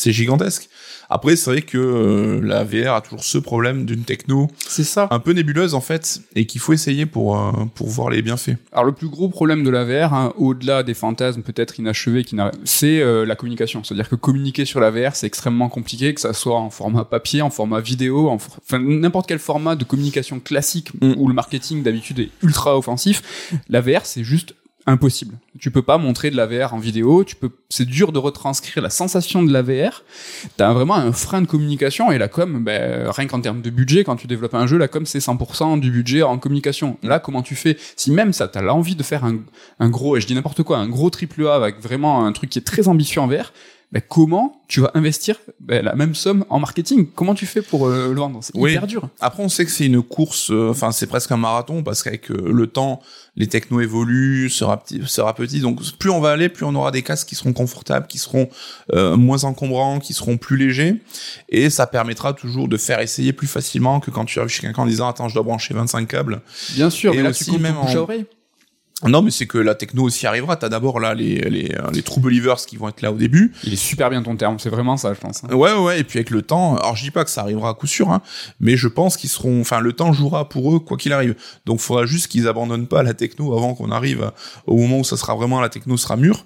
C'est gigantesque. Après, c'est vrai que euh, la VR a toujours ce problème d'une techno C'est ça. un peu nébuleuse en fait, et qu'il faut essayer pour euh, pour voir les bienfaits. Alors le plus gros problème de la VR, hein, au-delà des fantasmes peut-être inachevés, qui n'a- c'est euh, la communication. C'est-à-dire que communiquer sur la VR, c'est extrêmement compliqué, que ça soit en format papier, en format vidéo, en for- enfin n'importe quel format de communication classique Mm. où le marketing d'habitude est ultra offensif. La VR, c'est juste impossible. Tu peux pas montrer de la VR en vidéo, tu peux c'est dur de retranscrire la sensation de la VR. T'as vraiment un frein de communication et la com ben rien qu'en termes de budget quand tu développes un jeu, la com c'est 100% du budget en communication. Là comment tu fais? Si même ça t'as l'envie de faire un, un gros et je dis n'importe quoi, un gros triple A avec vraiment un truc qui est très ambitieux en VR, ben comment tu vas investir ben, la même somme en marketing? Comment tu fais pour euh, le vendre? C'est Oui. hyper dur. Après, on sait que c'est une course, euh, enfin c'est presque un marathon parce qu'avec euh, le temps, les technos évoluent, sera petit, sera petit. Donc plus on va aller, plus on aura des casques qui seront confortables, qui seront euh, moins encombrants, qui seront plus légers, et ça permettra toujours de faire essayer plus facilement que quand tu arrives chez quelqu'un en disant attends je dois brancher 25 câbles. Bien sûr, Et mais là aussi tu même bouche à en- oreille. Non, mais c'est que la techno aussi arrivera. T'as d'abord là les les euh, les true believers qui vont être là au début. Il est super bien ton terme, c'est vraiment ça je pense. hein. Ouais, ouais, et puis avec le temps, alors je dis pas que ça arrivera à coup sûr, hein, mais je pense qu'ils seront, enfin, le temps jouera pour eux quoi qu'il arrive. Donc, il faudra juste qu'ils abandonnent pas la techno avant qu'on arrive à- au moment où ça sera vraiment la techno sera mûre.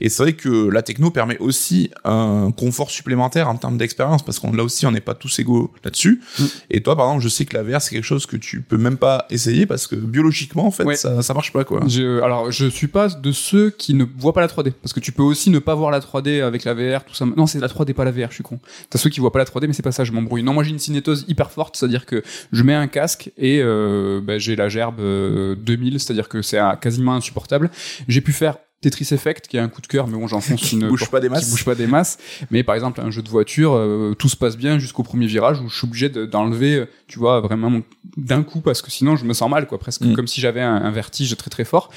Et c'est vrai que la techno permet aussi un confort supplémentaire en termes d'expérience, parce qu'on là aussi, on n'est pas tous égaux là-dessus. Mm. Et toi, par exemple, je sais que la VR c'est quelque chose que tu peux même pas essayer parce que biologiquement, en fait, Ouais. ça, ça marche pas quoi. Alors, je suis pas de ceux qui ne voient pas la 3D. Parce que tu peux aussi ne pas voir la 3D avec la VR, tout ça. Non, c'est la 3D, pas la VR, je suis con. T'as ceux qui voient pas la 3D, mais c'est pas ça, je m'embrouille. Non, moi j'ai une cinétose hyper forte, c'est-à-dire que je mets un casque et euh, ben, j'ai la gerbe euh, 2000, c'est-à-dire que c'est quasiment insupportable. J'ai pu faire Tetris Effect, qui est un coup de cœur, mais bon, j'enfonce une... bouge pas des qui masses. bouge pas des masses. Mais par exemple, un jeu de voiture, euh, tout se passe bien jusqu'au premier virage où je suis obligé de- d'enlever, euh, tu vois, vraiment d'un coup parce que sinon je me sens mal, quoi, presque Mm. comme si j'avais un, un vertige très très fort.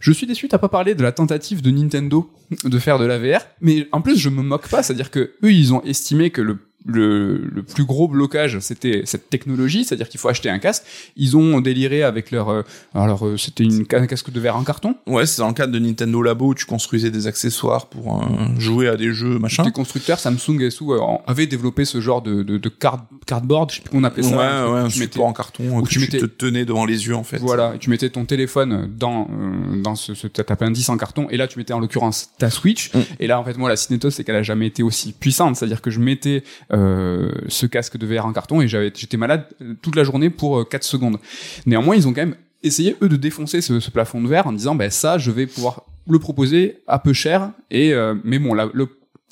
Je suis déçu, t'as pas parlé de la tentative de Nintendo de faire de la VR, mais en plus je me moque pas, c'est-à-dire que eux ils ont estimé que le le, le plus gros blocage, c'était cette technologie, c'est-à-dire qu'il faut acheter un casque. Ils ont déliré avec leur, euh, alors euh, c'était une un casque de verre en carton. Ouais, c'est dans le cadre de Nintendo Labo où tu construisais des accessoires pour euh, jouer à des jeux, machin. Les constructeurs Samsung et tout euh, avaient développé ce genre de, de, de card, cardboard, je sais plus comment on appelait Ouais, ça. ouais, un Tu mettais- support en carton où que tu te tenais devant les yeux en fait. Voilà, et tu mettais ton téléphone dans euh, dans ce, ce appendice en carton, et là tu mettais en l'occurrence ta Switch. Mm. Et là en fait moi la cinétose c'est qu'elle a jamais été aussi puissante, c'est-à-dire que je mettais ce casque de VR en carton et j'avais j'étais malade euh, toute la journée pour euh, 4 secondes. Néanmoins ils ont quand même essayé eux de défoncer ce, ce plafond de verre en disant ben ça je vais pouvoir le proposer à peu cher et euh, mais bon là le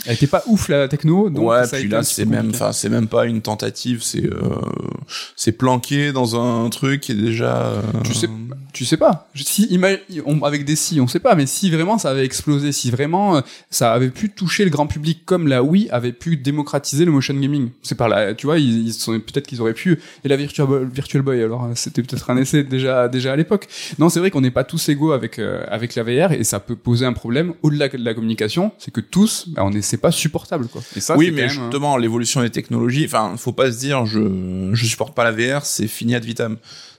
elle était pas ouf la techno donc ouais, ça puis là c'est même, enfin c'est même pas une tentative, c'est euh, c'est planqué dans un truc qui est déjà. euh, Tu sais, tu sais pas. Je- Si, on- avec des si, on sait pas, mais si vraiment ça avait explosé, si vraiment euh, ça avait pu toucher le grand public comme la Wii avait pu démocratiser le motion gaming. C'est par là, tu vois, ils, ils sont peut-être qu'ils auraient pu. Et la Virtual Boy, Virtual Boy alors euh, c'était peut-être un essai déjà déjà à l'époque. Non, c'est vrai qu'on n'est pas tous égaux avec euh, avec la VR et ça peut poser un problème au-delà de la communication, c'est que tous, bah, on est c'est pas supportable quoi. Et ça, oui, c'est mais quand même, euh, justement, l'évolution des technologies, enfin, faut pas se dire, je, je supporte pas la VR, c'est fini ad vitam.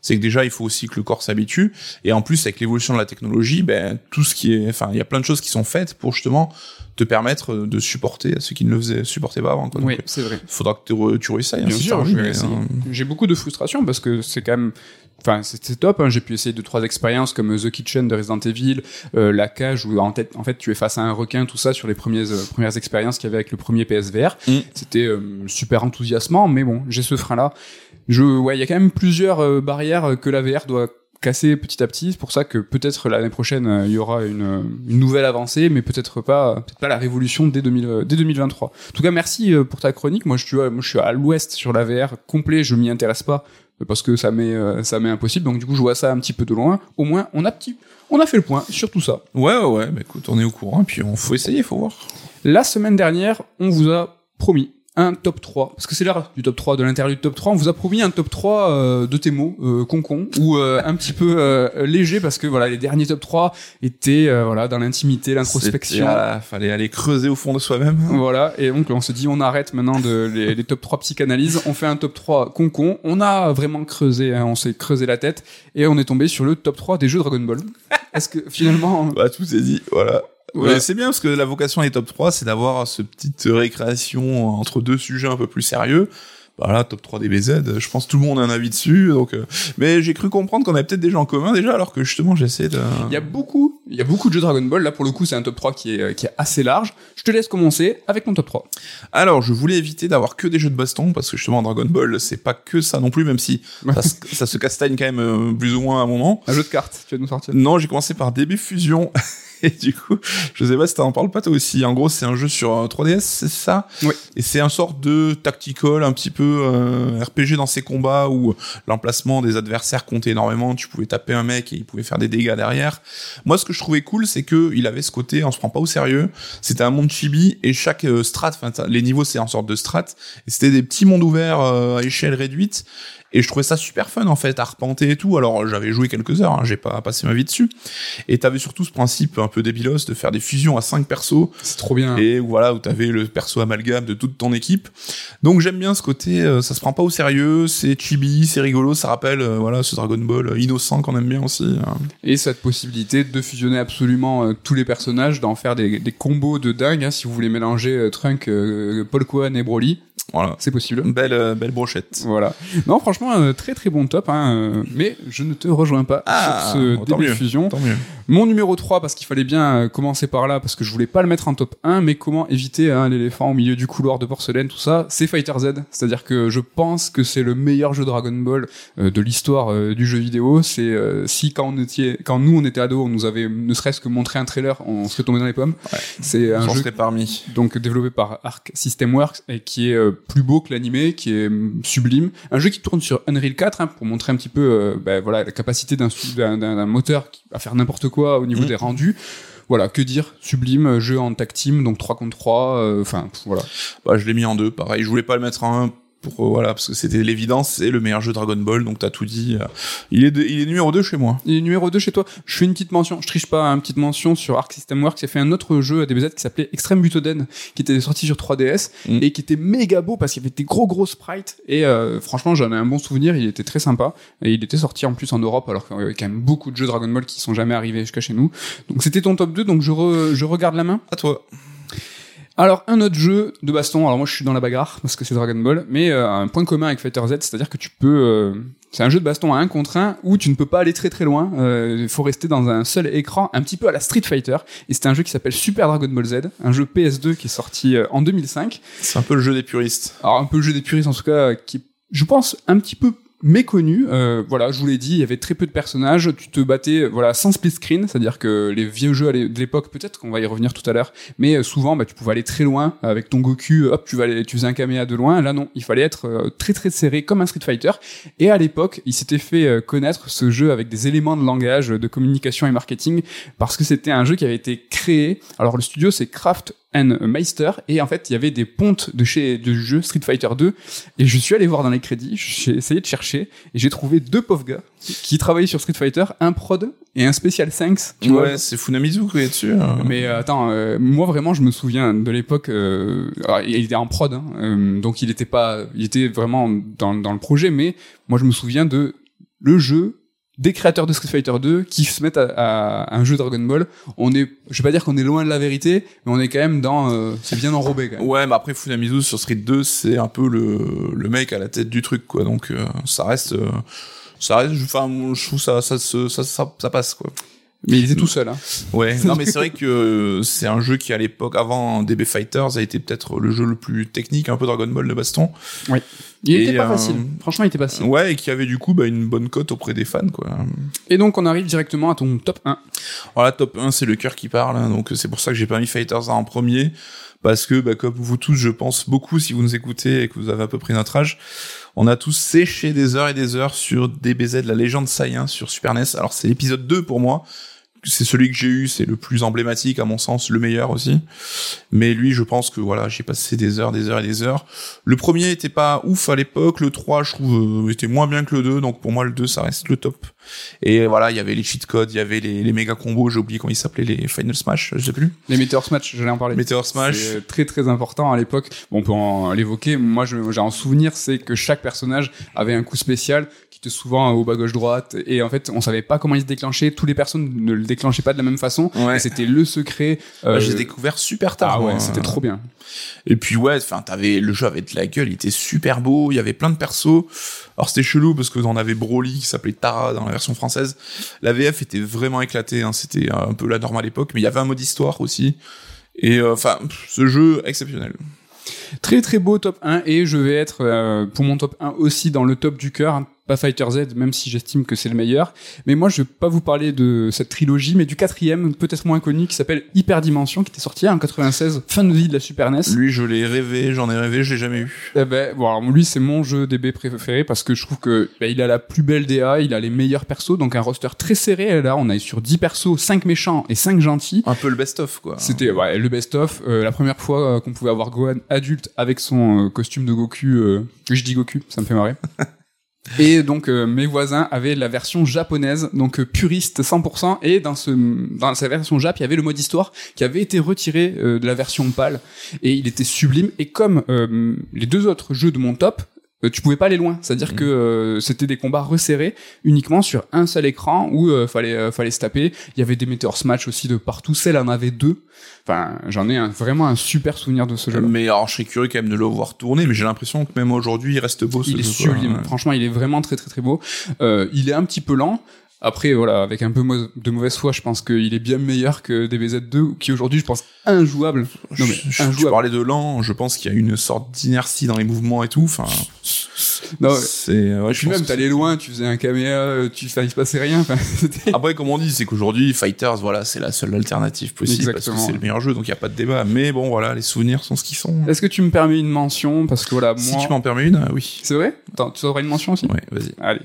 C'est que déjà, il faut aussi que le corps s'habitue. Et en plus, avec l'évolution de la technologie, ben, tout ce qui est, enfin, il y a plein de choses qui sont faites pour justement te permettre de supporter à ceux qui ne le faisaient, supportaient pas avant, quoi. Oui, c'est vrai. faudra que tu, re- tu réussisses. Bien sûr, euh, J'ai beaucoup de frustration parce que c'est quand même. Enfin, c'est c'est top. Hein. J'ai pu essayer deux trois expériences comme euh, The Kitchen de Resident Evil, euh, la cage où en, tête, en fait tu es face à un requin, tout ça sur les premières euh, premières expériences qu'il y avait avec le premier PSVR. Mm. C'était euh, super enthousiasmant, mais bon, j'ai ce frein là. Je, ouais, il y a quand même plusieurs euh, barrières que la VR doit casser petit à petit. C'est pour ça que peut-être l'année prochaine euh, il y aura une, euh, une nouvelle avancée, mais peut-être pas, peut-être pas la révolution dès, 2000, euh, dès 2023. En tout cas, merci pour ta chronique. Moi, je, tu vois, moi, je suis à l'ouest sur la VR complet. Je m'y intéresse pas parce que ça m'est, ça m'est impossible. Donc du coup, je vois ça un petit peu de loin. Au moins, on a petit, on a fait le point sur tout ça. Ouais, ouais, ouais, bah, écoute, on est au courant, et puis on faut essayer, faut voir. La semaine dernière, on vous a promis un top 3, parce que c'est l'heure du top 3, de l'intérieur du top 3, on vous a promis un top 3 euh, de tes mots, euh, concon, ou euh, un petit peu euh, léger, parce que voilà, les derniers top 3 étaient euh, voilà dans l'intimité, l'introspection. Ah, fallait aller creuser au fond de soi-même. Voilà, et donc on se dit on arrête maintenant de les, les top 3 psychanalyse, on fait un top 3 concon, on a vraiment creusé, hein, on s'est creusé la tête, et on est tombé sur le top 3 des jeux Dragon Ball. Est-ce que finalement... Bah, tout est dit, voilà. Ouais, c'est bien parce que la vocation des top 3, c'est d'avoir ce petite récréation entre deux sujets un peu plus sérieux. Bah là, top 3 DBZ, je pense que tout le monde a un avis dessus. Donc, euh, mais j'ai cru comprendre qu'on avait peut-être des gens en commun déjà, alors que justement, j'essaie de. Il y a beaucoup, il y a beaucoup de jeux Dragon Ball. Là, pour le coup, c'est un top 3 qui est, qui est assez large. Je te laisse commencer avec mon top 3. Alors, je voulais éviter d'avoir que des jeux de baston parce que justement, Dragon Ball, c'est pas que ça non plus, même si ça, se- ça se castagne quand même euh, plus ou moins à un moment. Un jeu de cartes, tu vas nous sortir. Non, j'ai commencé par DB Fusion. Et du coup, je sais pas si t'en parles pas toi aussi. En gros, c'est un jeu sur euh, 3DS, c'est ça? Oui. Et c'est un sorte de tactical, un petit peu euh, RPG dans ses combats où l'emplacement des adversaires comptait énormément. Tu pouvais taper un mec et il pouvait faire des dégâts derrière. Moi, ce que je trouvais cool, c'est que il avait ce côté, on se prend pas au sérieux. C'était un monde chibi et chaque euh, strat, enfin les niveaux, c'est en sorte de strat. Et c'était des petits mondes ouverts euh, à échelle réduite. Et je trouvais ça super fun en fait à arpenter et tout. Alors j'avais joué quelques heures, hein, j'ai pas passé ma vie dessus. Et t'avais surtout ce principe un peu débilos de faire des fusions à 5 persos C'est trop bien. et voilà où t'avais le perso amalgame de toute ton équipe. Donc j'aime bien ce côté, euh, ça se prend pas au sérieux, c'est chibi, c'est rigolo, ça rappelle euh, voilà ce Dragon Ball euh, innocent qu'on aime bien aussi. hein. Et cette possibilité de fusionner absolument euh, tous les personnages, d'en faire des, des combos de dingue. hein, si vous voulez mélanger Trunk, Paul Kohan et Broly, Voilà, c'est possible. belle belle brochette. Voilà. Non, franchement, euh, très très bon top. Hein, euh, mais je ne te rejoins pas Ah, sur ce début de fusion. Mon numéro 3, parce qu'il fallait bien euh, commencer par là, parce que je voulais pas le mettre en top 1, mais comment éviter hein, l'éléphant au milieu du couloir de porcelaine, tout ça, c'est Fighter Z. C'est-à-dire que je pense que c'est le meilleur jeu Dragon Ball euh, de l'histoire euh, du jeu vidéo. C'est euh, si quand on était, quand nous on était ados, on nous avait ne serait-ce que montré un trailer, on serait tombé dans les pommes. C'est un jeu parmi. donc développé par Arc System Works et qui est plus beau que l'animé, qui est hum, sublime. Un jeu qui tourne sur Unreal 4 hein, pour montrer un petit peu euh, ben, voilà la capacité d'un d'un- moteur à faire n'importe quoi au niveau Mhm. des rendus. Voilà, que dire, sublime, euh, jeu en tag team, donc 3 contre 3, euh, enfin voilà. Bah, je l'ai mis en deux, pareil. Je voulais pas le mettre en un pour euh, voilà parce que c'était l'évidence, c'est le meilleur jeu Dragon Ball, donc t'as tout dit. Il est de- il est numéro 2 chez moi. Et numéro 2 chez toi, je fais une petite mention, je triche pas, hein, une petite mention sur Arc System Works a fait un autre jeu à DBZ qui s'appelait Extreme Butoden, qui était sorti sur 3DS Mm. et qui était méga beau parce qu'il y avait des gros gros sprites et euh, franchement j'en ai un bon souvenir, il était très sympa et il était sorti en plus en Europe alors qu'il y avait quand même beaucoup de jeux Dragon Ball qui sont jamais arrivés jusqu'à chez nous. Donc c'était ton top 2, donc je, re- je regarde la main. À toi. Alors un autre jeu de baston, alors moi je suis dans la bagarre parce que c'est Dragon Ball, mais euh, un point commun avec Fighter Z, c'est-à-dire que tu peux, euh, c'est un jeu de baston à un contre un où tu ne peux pas aller très très loin, euh, il faut rester dans un seul écran, un petit peu à la Street Fighter, et c'est un jeu qui s'appelle Super Dragon Ball Z, un jeu PS2 qui est sorti euh, en 2005, C'est un peu le jeu des puristes. alors un peu le jeu des puristes en tout cas, qui est, je pense un petit peu méconnu. Euh, voilà, je vous l'ai dit, il y avait très peu de personnages. Tu te battais, voilà, sans split screen, c'est-à-dire que les vieux jeux de l'époque, peut-être qu'on va y revenir tout à l'heure, mais euh, souvent, bah, tu pouvais aller très loin avec ton Goku. Hop, tu vas tu faisais un caméa de loin. Là, non, il fallait être euh, très très serré comme un Street Fighter. Et à l'époque, il s'était fait euh, connaître ce jeu avec des éléments de langage, de communication et marketing, parce que c'était un jeu qui avait été créé. Alors le studio, c'est Craft and Meister et en fait il y avait des pontes de chez du jeu Street Fighter 2 et je suis allé voir dans les crédits j'ai essayé de chercher et j'ai trouvé deux pauvres gars qui travaillaient sur Street Fighter un prod et un spécial Thanks tu vois ouais, c'est Funamizu qui est dessus. hein. mais euh, attends, euh, moi vraiment, je me souviens de l'époque. Euh, il était en prod, hein, euh, donc il était pas, il était vraiment dans, dans le projet. Mais moi, je me souviens de le jeu des créateurs de Street Fighter 2 qui se mettent à, à un jeu Dragon Ball. On est, je vais pas dire qu'on est loin de la vérité, mais on est quand même dans, euh, c'est bien enrobé quand même. Ouais, mais après Funamizu sur Street 2, c'est un peu le, le mec à la tête du truc, quoi. Donc euh, ça reste, euh, ça reste. Enfin, je trouve ça, ça, ça, ça, ça passe, quoi. Mais il était tout seul. Hein. Ouais. non, mais c'est vrai que euh, c'est un jeu qui à l'époque, avant DB Fighters, a été peut-être le jeu le plus technique, un peu Dragon Ball de baston. Il Et, était pas euh, facile. Franchement, il était pas facile. Ouais, et qui avait du coup bah, une bonne cote auprès des fans, quoi. Et donc, on arrive directement à ton top 1. Alors la top 1, c'est le cœur qui parle, hein, donc c'est pour ça que j'ai pas mis Fighters 1 en premier, parce que bah, comme vous tous, je pense beaucoup, si vous nous écoutez et que vous avez à peu près notre âge, on a tous séché des heures et des heures sur DBZ, la légende Saiyan sur Super NES. Alors c'est l'épisode 2 pour moi, c'est celui que j'ai eu, c'est le plus emblématique à mon sens, le meilleur aussi. Mais lui, je pense que voilà, j'ai passé des heures, des heures et des heures. Le premier était pas ouf à l'époque, le 3, je trouve, euh, était moins bien que le 2, donc pour moi le 2, ça reste le top. Et voilà, il y avait les cheat codes, il y avait les, les méga combos, j'ai oublié comment ils s'appelaient, les Final Smash, je sais plus. Les Meteor Smash, j'allais en parler. Meteor Smash. C'est très très important à l'époque. Bon, on peut en l'évoquer. Moi, j'ai un souvenir, c'est que chaque personnage avait un coup spécial qui était souvent au bas gauche droite. Et en fait, on savait pas comment il se déclenchait. Tous les personnes ne le déclenchait pas de la même façon. Ouais. Et c'était le secret. Bah, euh, je l'ai découvert super tard. ah ouais, c'était trop bien. Et puis ouais, enfin t'avais le jeu avait de la gueule, il était super beau, il y avait plein de persos. Alors c'était chelou parce que on avait Broly qui s'appelait Tara dans la version française. La VF était vraiment éclatée, hein, c'était un peu la norme à l'époque, mais il y avait un mode histoire aussi. Et euh, enfin, ce jeu exceptionnel. Très très beau top 1 et je vais être euh, pour mon top 1 aussi dans le top du cœur, hein, pas Fighter Z même si j'estime que c'est le meilleur. Mais moi je vais pas vous parler de cette trilogie mais du quatrième peut-être moins connu qui s'appelle Hyperdimension qui était sorti en 96, fin de vie de la Super NES. Lui, je l'ai rêvé, j'en ai rêvé, je l'ai jamais eu. Eh ben, bon, alors, lui, c'est mon jeu DB préféré parce que je trouve que ben, il a la plus belle DA, il a les meilleurs persos, donc un roster très serré. Là, on est sur 10 persos, 5 méchants et 5 gentils. Un peu le best-of quoi. C'était ouais, le best-of. Euh, la première fois euh, qu'on pouvait avoir Gohan adulte avec son euh, costume de Goku. euh, je dis Goku, ça me fait marrer. Et donc euh, mes voisins avaient la version japonaise, donc euh, puriste 100%. Et dans ce dans sa version Jap, il y avait le mode histoire qui avait été retiré euh, de la version PAL et il était sublime. Et comme les deux autres jeux de mon top, tu pouvais pas aller loin. C'est-à-dire que euh, c'était des combats resserrés uniquement sur un seul écran où euh, fallait euh, fallait se taper. Il y avait des Meteor Smash aussi de partout. Celle en avait deux. Enfin, j'en ai un- vraiment un super souvenir de ce jeu. Mais alors, je serais curieux quand même de le voir tourner, mais j'ai l'impression que même aujourd'hui, il reste beau. ce Il est sublime. Franchement, il est vraiment très très très beau. Euh, il est un petit peu lent. Après, voilà, avec un peu de mauvaise foi, je pense qu'il est bien meilleur que DBZ2, qui aujourd'hui, je pense, injouable. Non mais Je- je- tu injouable. parlais de lent, je pense qu'il y a une sorte d'inertie dans les mouvements et tout. Enfin, Non, c'est. Ouais, puis même, t'allais loin, tu faisais un caméra, euh, tu, enfin, il se passait rien. Après, comme on dit, c'est qu'aujourd'hui, Fighters, voilà, c'est la seule alternative possible parce que c'est le meilleur jeu, donc il y a pas de débat. Mais bon, voilà, les souvenirs sont ce qu'ils sont. Est-ce que tu me permets une mention? Parce que voilà, moi. Si tu m'en permets une, oui. C'est vrai? Attends, tu auras une mention aussi? Ouais, vas-y. Allez.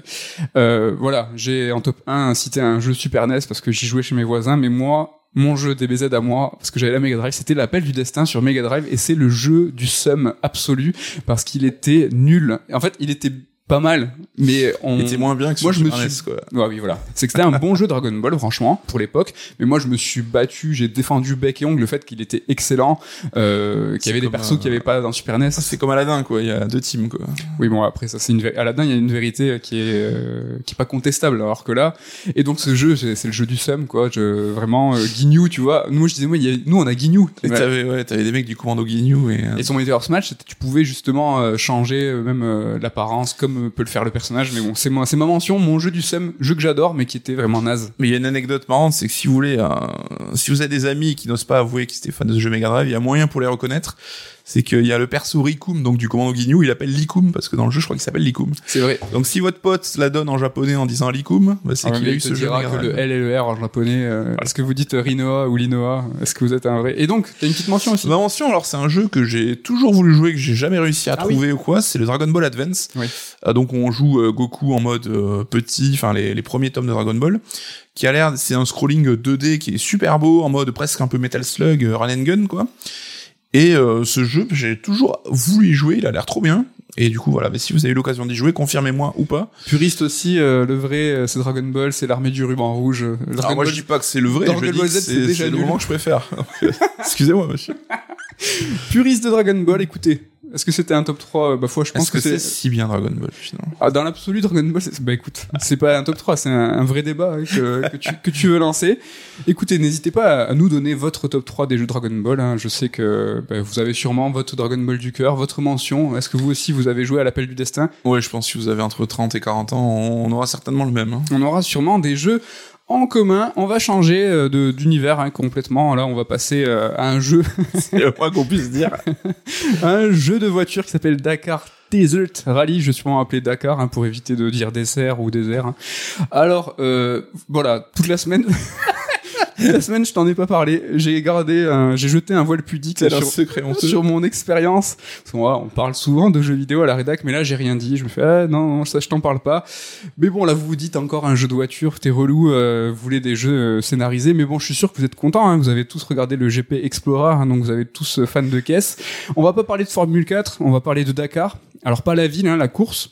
Euh, voilà, j'ai en top 1 cité un jeu Super NES parce que j'y jouais chez mes voisins, mais moi, mon jeu DBZ à moi, parce que j'avais la Mega Drive, c'était l'appel du destin sur Mega Drive et c'est le jeu du sum absolu parce qu'il était nul. En fait, il était pas mal, mais on... Il était moins bien que Moi, je me suis- quoi. Ouais, oui, voilà. C'est que c'était un bon jeu Dragon Ball, franchement, pour l'époque. Mais moi, je me suis battu, j'ai défendu bec et ongle le fait qu'il était excellent, euh, qu'il y avait des persos qu'il n'y avait pas dans Super NES. C'est comme Aladdin, quoi. Il y a deux teams, quoi. Oui, bon, après, ça, c'est une, Aladdin, il y a une vérité qui est, euh, qui est pas contestable, alors que là, et donc ce jeu, c'est le jeu du seum, quoi, je, vraiment, euh, Guignou, tu vois, nous, je disais, moi, il y a- nous, on a Guignou. Et Ouais. t'avais, ouais, t'avais des mecs du commando Guignou et. euh, Et son Smash, c'était- tu pouvais justement euh, changer euh, même l'apparence comme peut le faire le personnage. Mais bon, c'est c'est ma mention, mon jeu du seum, jeu que j'adore, mais qui était vraiment naze. Mais il y a une anecdote marrante, c'est que si vous voulez, euh, si vous avez des amis qui n'osent pas avouer qu'ils étaient fans de ce jeu Mega Drive, il y a moyen pour les reconnaître. C'est qu'il y a le perso Rikum, donc du commando Guignou, il appelle Likum, parce que dans le jeu, je crois qu'il s'appelle Likum. C'est vrai. Donc si votre pote la donne en japonais en disant Likum, bah, c'est Alors, qu'il a eu ce jeu que le L et le R en japonais. euh, Est-ce que vous dites Rinoa ou Linoa? Est-ce que vous êtes un vrai? Et donc, t'as une petite mention aussi. Ma mention, alors c'est un jeu que j'ai toujours voulu jouer, que j'ai jamais réussi à Ah oui. trouver ou quoi, c'est le Dragon Ball Advance. Oui. Euh, donc on joue euh, Goku en mode euh, petit, enfin les, les premiers tomes de Dragon Ball, qui a l'air, c'est un scrolling 2D qui est super beau, en mode presque un peu Metal Slug, Run and Gun quoi. Et euh, ce jeu, j'ai toujours voulu y jouer, il a l'air trop bien. Et du coup voilà, mais si vous avez eu l'occasion d'y jouer, confirmez-moi ou pas. Puriste aussi, euh, le vrai, euh, c'est Dragon Ball, c'est l'armée du ruban rouge. euh, Dragon Alors moi Ball- je dis pas que c'est le vrai, Dragon je dis Ball que Z, c'est déjà c'est le moment que je préfère. Excusez-moi monsieur. Puriste de Dragon Ball, écoutez. Est-ce que c'était un top 3 Bah, foi, je pense Est-ce que, que, c'est si bien Dragon Ball finalement? Ah, dans l'absolu, Dragon Ball, c'est... bah écoute, c'est pas un top 3, c'est un, un vrai débat hein, que, que, tu, que tu veux lancer. Écoutez, n'hésitez pas à, à nous donner votre top 3 des jeux Dragon Ball. hein. Je sais que bah, vous avez sûrement votre Dragon Ball du cœur, votre mention. Est-ce que vous aussi, vous avez joué à l'appel du destin? Ouais, je pense que si vous avez entre 30 et 40 ans, on aura certainement le même. hein. On aura sûrement des jeux en commun. On va changer euh, de, d'univers hein, complètement. Là, on va passer euh, à un jeu C'est le moins qu'on puisse dire. un jeu de voiture qui s'appelle Dakar Desert Rally. Je suis vraiment appelé Dakar hein, pour éviter de dire dessert ou désert. hein. Alors euh, voilà, toute la semaine. la semaine, je t'en ai pas parlé. J'ai gardé, un- j'ai jeté un voile pudique là, sur, secret sur mon expérience. Moi, on parle souvent de jeux vidéo à la rédac, mais là j'ai rien dit. Je me fais ah, non, non, ça je t'en parle pas. Mais bon, là vous vous dites encore un jeu de voiture, t'es relou, euh, vous voulez des jeux euh, scénarisés. Mais bon, je suis sûr que vous êtes contents. Hein, vous avez tous regardé le GP Explorer, hein, donc vous avez tous euh, fans de caisse. On va pas parler de Formule 4, on va parler de Dakar. Alors pas la ville, hein, la course.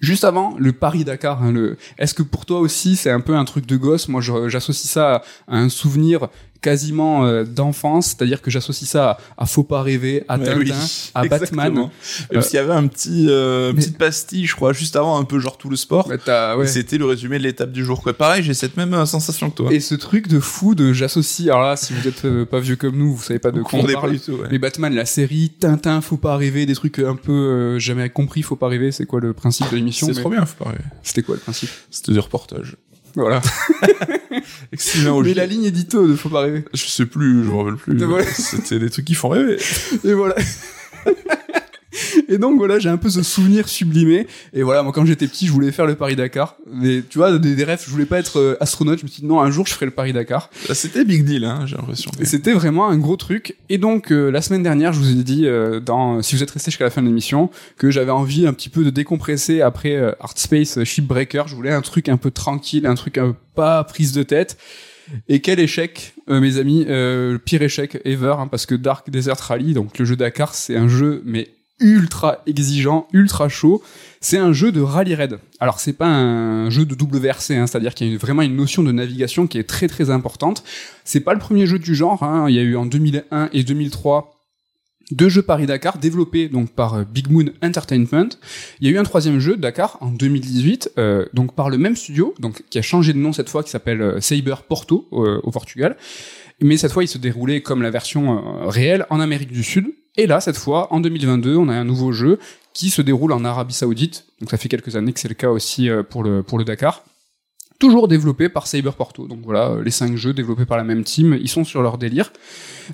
Juste avant, le Paris-Dakar. Hein. Est-ce que pour toi aussi c'est un peu un truc de gosse? Moi, j'associe ça à un souvenir quasiment euh, d'enfance, c'est-à-dire que j'associe ça à, à Faut pas rêver, à Tintin, oui, à Batman. Et Parce qu'il y avait un petit, euh, mais- petite pastille, je crois, juste avant, un peu genre tout le sport. Ouais. C'était le résumé de l'étape du jour, quoi. Pareil, j'ai cette même euh, sensation que toi. Et ce truc de fou de j'associe, alors là, si vous êtes euh, pas vieux comme nous, vous savez pas de quoi on pas parle. du tout, ouais. Mais Batman, la série, Tintin, faut pas rêver, des trucs un peu euh, jamais compris, faut pas rêver, c'est quoi le principe de l'émission C'est trop bien, faut pas rêver. C'était quoi le principe? C'était des reportages. Voilà. Sylvain Mais la ligne édito de faut pas rêver. Je sais plus, je me rappelle plus. Voilà. C'était des trucs qui font rêver. Et voilà. Et donc voilà, j'ai un peu ce souvenir sublimé. Et voilà, moi quand j'étais petit, je voulais faire le Paris Dakar. Mais tu vois, des, des rêves, je voulais pas être euh, astronaute. Je me suis dit non, un jour je ferai le Paris Dakar. Là, C'était big deal, hein, j'ai l'impression. Et c'était vraiment un gros truc. Et donc euh, la semaine dernière, je vous ai dit, euh, dans, si vous êtes resté jusqu'à la fin de l'émission, que j'avais envie un petit peu de décompresser après euh, Art Space Shipbreaker. Je voulais un truc un peu tranquille, un truc un peu pas prise de tête. Et quel échec, euh, mes amis, euh, le pire échec ever, hein, parce que Dark Desert Rally, donc le jeu Dakar, c'est un jeu mais ultra exigeant, ultra chaud. C'est un jeu de rally raid. Alors c'est pas un jeu de WRC, hein, c'est-à-dire qu'il y a vraiment une notion de navigation qui est très très importante. C'est pas le premier jeu du genre. Hein. Il y a eu en 2001 et 2003 deux jeux Paris-Dakar développés donc par euh, Big Moon Entertainment. Il y a eu un troisième jeu Dakar en 2018 euh, donc par le même studio donc qui a changé de nom cette fois qui s'appelle euh, Saber Porto euh, au Portugal. Mais cette fois il se déroulait comme la version euh, réelle en Amérique du Sud. Et là cette fois en 2022 on a un nouveau jeu qui se déroule en Arabie Saoudite. Donc ça fait quelques années que c'est le cas aussi euh, pour le pour le Dakar toujours développé par Saber Porto. Donc voilà, euh, les cinq jeux développés par la même team, ils sont sur leur délire.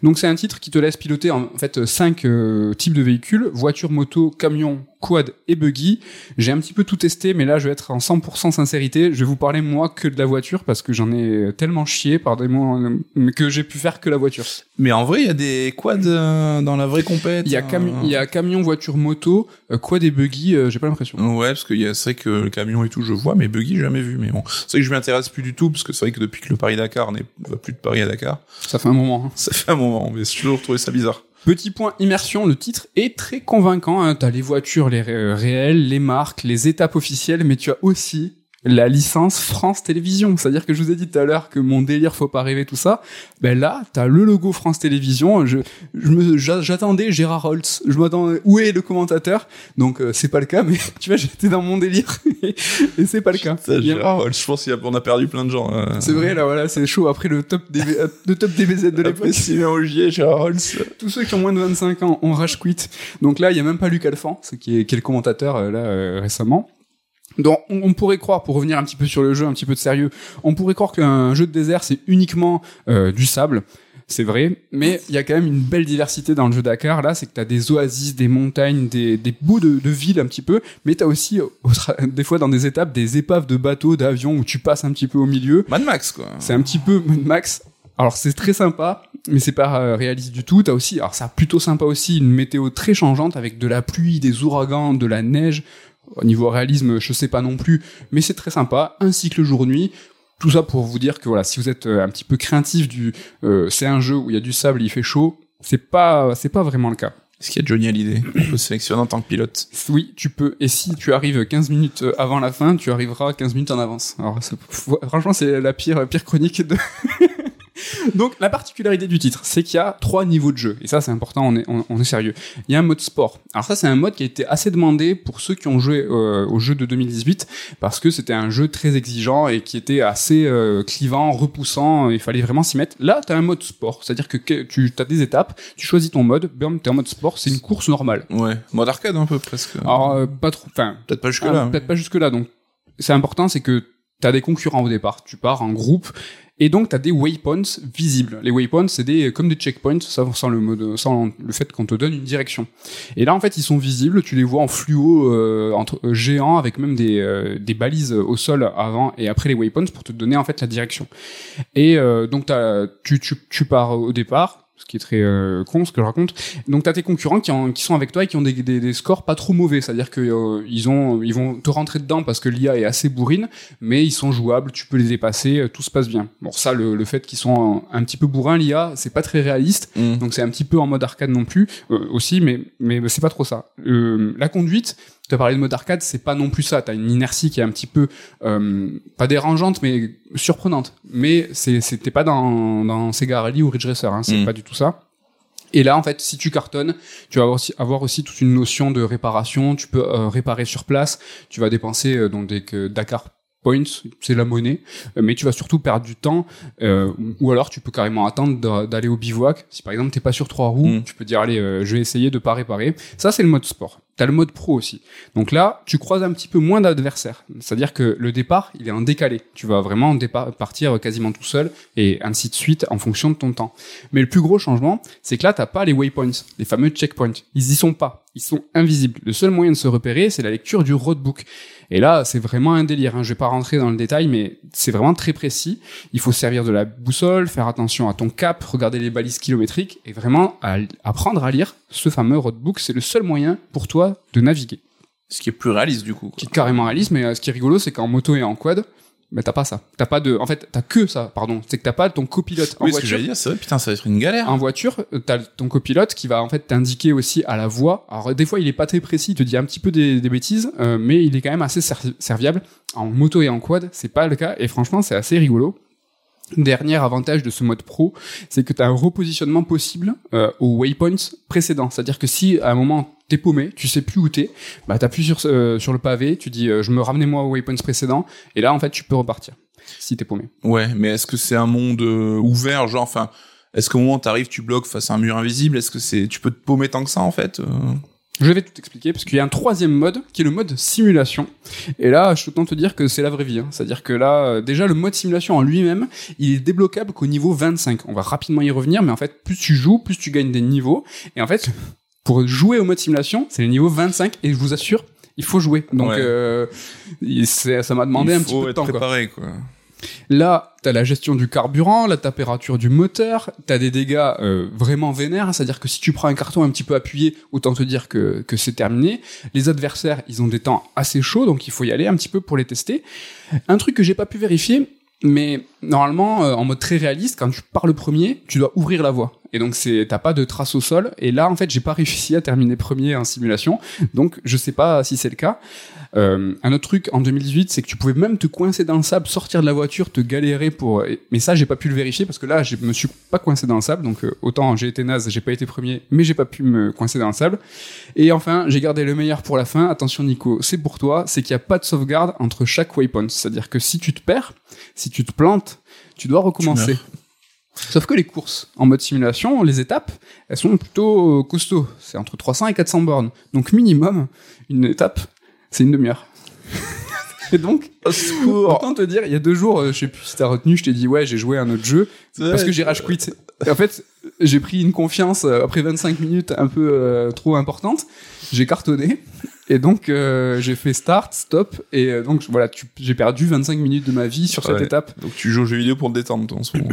Donc c'est un titre qui te laisse piloter en fait cinq euh, types de véhicules voiture, moto, camion, quad et buggy. J'ai un petit peu tout testé, mais là je vais être en 100% sincérité. Je vais vous parler moi que de la voiture parce que j'en ai tellement chié par des mots euh, que j'ai pu faire que la voiture. Mais en vrai, il y a des quads euh, dans la vraie compète. Il y a, euh, il y a camion, voiture, moto, quad et buggy. j'ai pas l'impression. Ouais, parce que c'est vrai que le camion et tout, je vois, mais buggy, jamais vu. Mais bon, c'est vrai que je m'intéresse plus du tout, parce que c'est vrai que depuis que le Paris-Dakar n'est va plus de Paris à Dakar, Ça fait un moment. hein. ça fait un moment, mais j'ai toujours trouvé ça bizarre. Petit point immersion, le titre est très convaincant. Hein. T'as les voitures, les ré- réelles, les marques, les étapes officielles, mais tu as aussi la licence France Télévisions. C'est-à-dire que je vous ai dit tout à l'heure que mon délire faut pas rêver tout ça. Ben là, t'as le logo France Télévisions. Je, je me, j'a- j'attendais Gérard Holtz. Je m'attendais. Où est le commentateur? Donc euh, c'est pas le cas, mais tu vois, j'étais dans mon délire et, et c'est pas le cas. A- Gérard, je pense qu'on a perdu plein de gens. euh. C'est vrai, là voilà, c'est chaud après le top des, euh, le top DBZ de l'époque. Sylvain Augier, Gérard Holtz. Tous ceux qui ont moins de 25 ans ont rage quit. Donc là, il y a même pas Luc Alphand, ce qui est, qui est le commentateur euh, là euh, récemment. Donc on, pourrait croire, pour revenir un petit peu sur le jeu, un petit peu de sérieux, on pourrait croire qu'un jeu de désert c'est uniquement euh, du sable. C'est vrai, mais il y a quand même une belle diversité dans le jeu Dakar. Là, c'est que t'as des oasis, des montagnes, des, des bouts de, de ville un petit peu, mais t'as aussi des fois dans des étapes des épaves de bateaux, d'avions où tu passes un petit peu au milieu. Mad Max, quoi. C'est un petit peu Mad Max. Alors c'est très sympa, mais c'est pas euh, réaliste du tout. T'as aussi, alors c'est plutôt sympa aussi, une météo très changeante avec de la pluie, des ouragans, de la neige. Au niveau réalisme, je sais pas non plus, mais c'est très sympa. Un cycle jour-nuit. Tout ça pour vous dire que voilà, si vous êtes euh, un petit peu craintif du, euh, c'est un jeu où il y a du sable, il fait chaud. C'est pas, c'est pas vraiment le cas. Est-ce qu'il y a Johnny Hallyday On peut sélectionner en tant que pilote? Oui, tu peux. Et si tu arrives 15 minutes euh, avant la fin, tu arriveras 15 minutes en avance. Alors, franchement, c'est la pire, pire chronique de. Donc, la particularité du titre, c'est qu'il y a trois niveaux de jeu. Et ça, c'est important, on est, on, on est sérieux. Il y a un mode sport. Alors ça, c'est un mode qui a été assez demandé pour ceux qui ont joué euh, au jeu de 2018, parce que c'était un jeu très exigeant et qui était assez euh, clivant, repoussant, il fallait vraiment s'y mettre. Là, tu as un mode sport, c'est-à-dire que que tu as des étapes, tu choisis ton mode, bam, t'es en mode sport, c'est une course normale. Ouais. Mode arcade, un peu, presque. Alors, euh, pas trop, enfin, Peut-être pas ah, jusque-là. Peut-être pas jusque là. Donc, c'est important, c'est que t'as des concurrents au départ. Tu pars en groupe. Et donc, t'as des waypoints visibles. Les waypoints, c'est des, comme des checkpoints, sans le sans le fait qu'on te donne une direction. Et là, en fait, ils sont visibles. Tu les vois en fluo, euh, entre euh, géants, avec même des, euh, des balises au sol avant et après les waypoints pour te donner, en fait, la direction. Et, euh, donc, tu, tu, tu pars au départ. Ce qui est très euh, con, ce que je raconte. Donc t'as tes concurrents qui, en- qui sont avec toi et qui ont des, des, des scores pas trop mauvais, c'est-à-dire que euh, ils ont, ils vont te rentrer dedans parce que l'IA est assez bourrine, mais ils sont jouables, tu peux les dépasser, euh, tout se passe bien. Bon ça, le, le fait qu'ils sont un, un petit peu bourrins l'IA, c'est pas très réaliste, Mm. donc c'est un petit peu en mode arcade non plus euh, aussi, mais mais c'est pas trop ça. La conduite, as parlé de mode arcade, c'est pas non plus ça. T'as une inertie qui est un petit peu euh, pas dérangeante, mais surprenante. Mais c'était pas dans dans Sega Rally ou Ridge Racer, hein, c'est Mm. pas du tout ça. Et là, en fait, si tu cartonnes, tu vas avoir aussi, avoir aussi toute une notion de réparation. Tu peux euh, réparer sur place. Tu vas dépenser euh, donc des que Dakar Points, c'est la monnaie, euh, mais tu vas surtout perdre du temps. euh, ou alors, tu peux carrément attendre d'a- d'aller au bivouac. Si par exemple t'es pas sur trois roues, Mm. tu peux dire allez, euh, je vais essayer de pas réparer. Ça, c'est le mode sport. T'as le mode pro aussi. Donc là, tu croises un petit peu moins d'adversaires. C'est-à-dire que le départ, il est en décalé. Tu vas vraiment partir quasiment tout seul et ainsi de suite en fonction de ton temps. Mais le plus gros changement, c'est que là, t'as pas les waypoints, les fameux checkpoints. Ils y sont pas. Ils sont invisibles. Le seul moyen de se repérer, c'est la lecture du roadbook. Et là, c'est vraiment un délire. Hein. Je vais pas rentrer dans le détail, mais c'est vraiment très précis. Il faut se servir de la boussole, faire attention à ton cap, regarder les balises kilométriques et vraiment à- apprendre à lire ce fameux roadbook. C'est le seul moyen pour toi de naviguer. Ce qui est plus réaliste du coup. quoi. Qui est carrément réaliste, mais euh, ce qui est rigolo, c'est qu'en moto et en quad, bah, t'as pas ça. T'as pas de, en fait, t'as que ça, pardon. C'est que t'as pas ton copilote en Oui, ce que j'allais dire, c'est vrai, putain, ça va être une galère. En voiture, euh, t'as ton copilote qui va en fait t'indiquer aussi à la voix. Alors des fois, il est pas très précis, il te dit un petit peu des, des bêtises, euh, mais il est quand même assez ser- serviable. En moto et en quad, c'est pas le cas, et franchement, c'est assez rigolo. Dernier avantage de ce mode pro, c'est que tu as un repositionnement possible euh, aux waypoints précédents. C'est-à-dire que si à un moment t'es paumé, tu sais plus où t'es, bah t'appuies sur euh, sur le pavé, tu dis euh, je me ramenais moi aux waypoints précédents, et là en fait tu peux repartir si t'es paumé. Ouais, mais est-ce que c'est un monde euh, ouvert, genre, enfin, est-ce qu'au moment où t'arrives, tu bloques face à un mur invisible Est-ce que c'est, tu peux te paumer tant que ça en fait Je vais tout expliquer parce qu'il y a un troisième mode qui est le mode simulation. Et là, je peux autant te dire que c'est la vraie vie. hein. C'est-à-dire que là, déjà, le mode simulation en lui-même, il est débloquable qu'au niveau 25. On va rapidement y revenir, mais en fait, plus tu joues, plus tu gagnes des niveaux. Et en fait, pour jouer au mode simulation, c'est le niveau 25 et je vous assure, il faut jouer. Donc, Ouais. euh, ça m'a demandé Il un petit peu de être temps. Quoi. préparé, quoi. Là, t'as la gestion du carburant, la température du moteur, t'as des dégâts euh, vraiment vénères, c'est-à-dire que si tu prends un carton un petit peu appuyé, autant te dire que, que c'est terminé. Les adversaires, ils ont des temps assez chauds, donc il faut y aller un petit peu pour les tester. Un truc que j'ai pas pu vérifier, mais normalement, euh, en mode très réaliste, quand tu pars le premier, tu dois ouvrir la voie. Et donc c'est t'as pas de trace au sol. Et là, en fait, j'ai pas réussi à terminer premier en simulation, donc je sais pas si c'est le cas. Euh, un autre truc en 2018, c'est que tu pouvais même te coincer dans le sable, sortir de la voiture, te galérer pour. Mais ça, j'ai pas pu le vérifier parce que là, je me suis pas coincé dans le sable. Donc euh, autant j'ai été naze, j'ai pas été premier, mais j'ai pas pu me coincer dans le sable. Et enfin, j'ai gardé le meilleur pour la fin. Attention, Nico, c'est pour toi. C'est qu'il y a pas de sauvegarde entre chaque waypoint. C'est-à-dire que si tu te perds, si tu te plantes, tu dois recommencer. Sauf que les courses en mode simulation, les étapes, elles sont plutôt costauds. C'est entre 300 et 400 bornes. Donc minimum, une étape, c'est une demi-heure. et donc, autant te dire, il y a deux jours, euh, je sais plus si t'as retenu, je t'ai dit ouais, j'ai joué à un autre jeu parce que j'ai rage quit. Et en fait, j'ai pris une confiance euh, après 25 minutes un peu euh, trop importante. J'ai cartonné. Et donc, euh, j'ai fait start, stop. Et euh, donc, voilà, tu- j'ai perdu 25 minutes de ma vie sur cette Ouais. étape. Donc tu joues aux jeux vidéo pour te détendre, toi, en ce moment.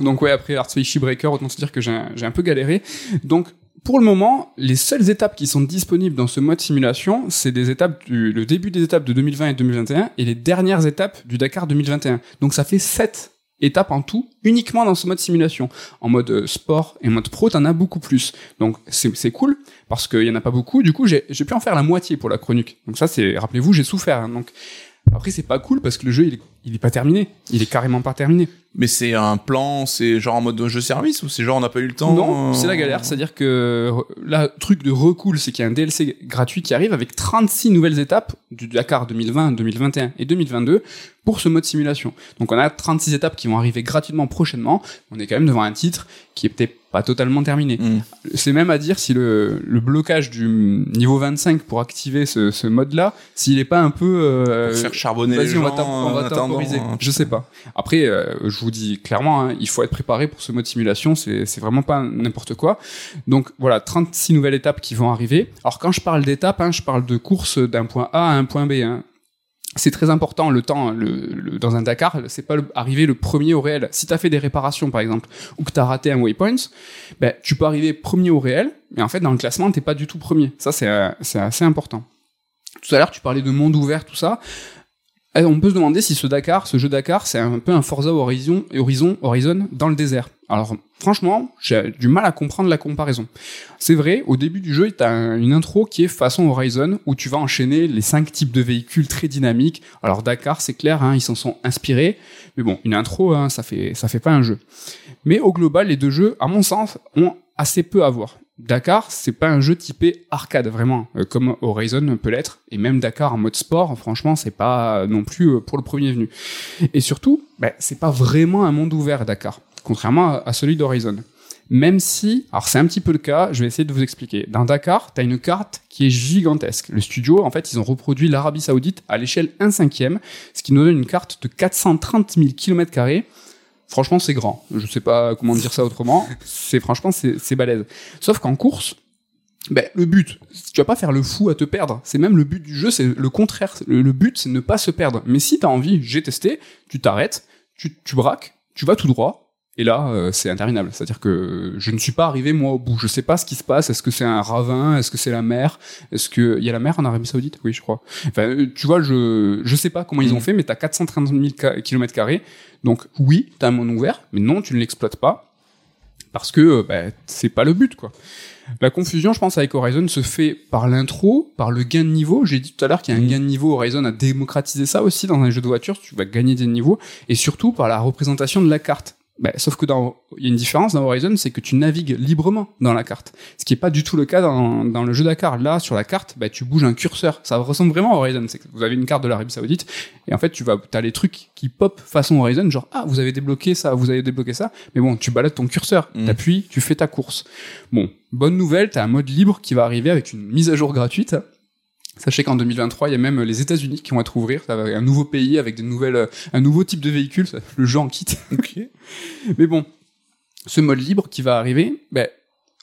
Donc ouais, après Art Breaker, autant se dire que j'ai un, j'ai un peu galéré. Donc pour le moment, les seules étapes qui sont disponibles dans ce mode simulation, c'est des étapes du le début des étapes de 2020 et 2021 et les dernières étapes du Dakar 2021. Donc ça fait sept étapes en tout uniquement dans ce mode simulation. En mode euh, sport et mode pro, t'en as beaucoup plus. Donc c'est cool parce qu'il y en a pas beaucoup. Du coup, j'ai pu en faire la moitié pour la chronique. Donc ça c'est rappelez-vous, j'ai souffert. hein. Après c'est pas cool parce que le jeu il est, il est pas terminé. Il est carrément pas terminé. Mais c'est un plan, c'est genre en mode jeu service ou c'est genre on n'a pas eu le temps Non, euh, c'est la galère. C'est-à-dire que là, truc de recool, c'est qu'il y a un DLC gratuit qui arrive avec 36 nouvelles étapes du Dakar 2020, 2021 et 2022 pour ce mode simulation. Donc on a 36 étapes qui vont arriver gratuitement prochainement. On est quand même devant un titre qui est peut-être pas totalement terminé. Hmm. C'est même à dire si le, le blocage du niveau 25 pour activer ce, ce mode-là, s'il est pas un peu... euh, Pour faire charbonner les gens on va temporiser. hein. Je sais pas. Après, euh, je vous dis clairement, hein, il faut être préparé pour ce mode simulation. C'est c'est vraiment pas n'importe quoi. Donc voilà, 36 nouvelles étapes qui vont arriver. Alors quand je parle d'étapes, hein, je parle de course d'un point A à un point B. Hein. C'est très important le temps le, le- dans un Dakar, c'est pas le, arriver le premier au réel. Si t'as fait des réparations par exemple ou que t'as raté un waypoint, ben tu peux arriver premier au réel, mais en fait dans le classement t'es pas du tout premier. Ça c'est euh, c'est assez important. Tout à l'heure tu parlais de monde ouvert tout ça Eh, On peut se demander si ce Dakar, ce jeu Dakar, c'est un peu un Forza Horizon, Horizon, Horizon dans le désert. Alors, franchement, j'ai du mal à comprendre la comparaison. C'est vrai, au début du jeu, tu as une intro qui est façon Horizon, où tu vas enchaîner les cinq types de véhicules très dynamiques. Alors, Dakar, c'est clair, hein, ils s'en sont inspirés. Mais bon, une intro, hein, ça fait, ça fait pas un jeu. Mais au global, les deux jeux, à mon sens, ont assez peu à voir. Dakar, c'est pas un jeu typé arcade vraiment, euh, comme Horizon peut l'être, et même Dakar en mode sport, franchement, c'est pas non plus euh, pour le premier venu. Et surtout, bah, c'est pas vraiment un monde ouvert Dakar, contrairement à, à celui d'Horizon. Même si, alors c'est un petit peu le cas, je vais essayer de vous expliquer. Dans Dakar, t'as une carte qui est gigantesque. Le studio, en fait, ils ont reproduit l'Arabie Saoudite à l'échelle 1 cinquième, ce qui nous donne une carte de 430 000 km Franchement, c'est grand. Je sais pas comment dire ça autrement. C'est franchement, c'est balèze. Sauf qu'en course, ben, le but, tu vas pas faire le fou à te perdre. C'est même le but du jeu, c'est le contraire. Le, le but, c'est ne pas se perdre. Mais si t'as envie, j'ai testé, tu t'arrêtes, tu, tu braques, tu vas tout droit. Et là, euh, c'est interminable. C'est-à-dire que je ne suis pas arrivé moi au bout. Je sais pas ce qui se passe. Est-ce que c'est un ravin? Est-ce que c'est la mer? Est-ce que il y a la mer en Arabie Saoudite? Oui, je crois. Enfin, euh, tu vois, je je sais pas comment ils ont Mhm. fait, mais t'as 430 000 km carrés. Donc oui, t'as un monde ouvert, mais non, tu ne l'exploites pas parce que euh, bah, c'est pas le but, quoi. La confusion, je pense, avec Horizon se fait par l'intro, par le gain de niveau. J'ai dit tout à l'heure qu'il y a un Mhm. gain de niveau. Horizon a démocratisé ça aussi dans un jeu de voiture. Tu vas gagner des niveaux. Et surtout par la représentation de la carte. Bah, sauf que dans, il y a une différence dans Horizon, c'est que tu navigues librement dans la carte. Ce qui est pas du tout le cas dans, dans le jeu Dakar. Là, sur la carte, bah, tu bouges un curseur. Ça ressemble vraiment à Horizon. C'est que vous avez une carte de l'Arabie Saoudite. Et en fait, tu vas, t'as les trucs qui pop façon Horizon, genre, ah, vous avez débloqué ça, vous avez débloqué ça. Mais bon, tu balades ton curseur. Mhm. T'appuies, tu fais ta course. Bon, bonne nouvelle, t'as un mode libre qui va arriver avec une mise à jour gratuite. Sachez qu'en 2023, il y a même les États-Unis qui vont être va- un nouveau pays avec des nouvelles, un nouveau type de véhicule. Le jeu en quitte. Ok. Mais bon, ce mode libre qui va arriver, ben,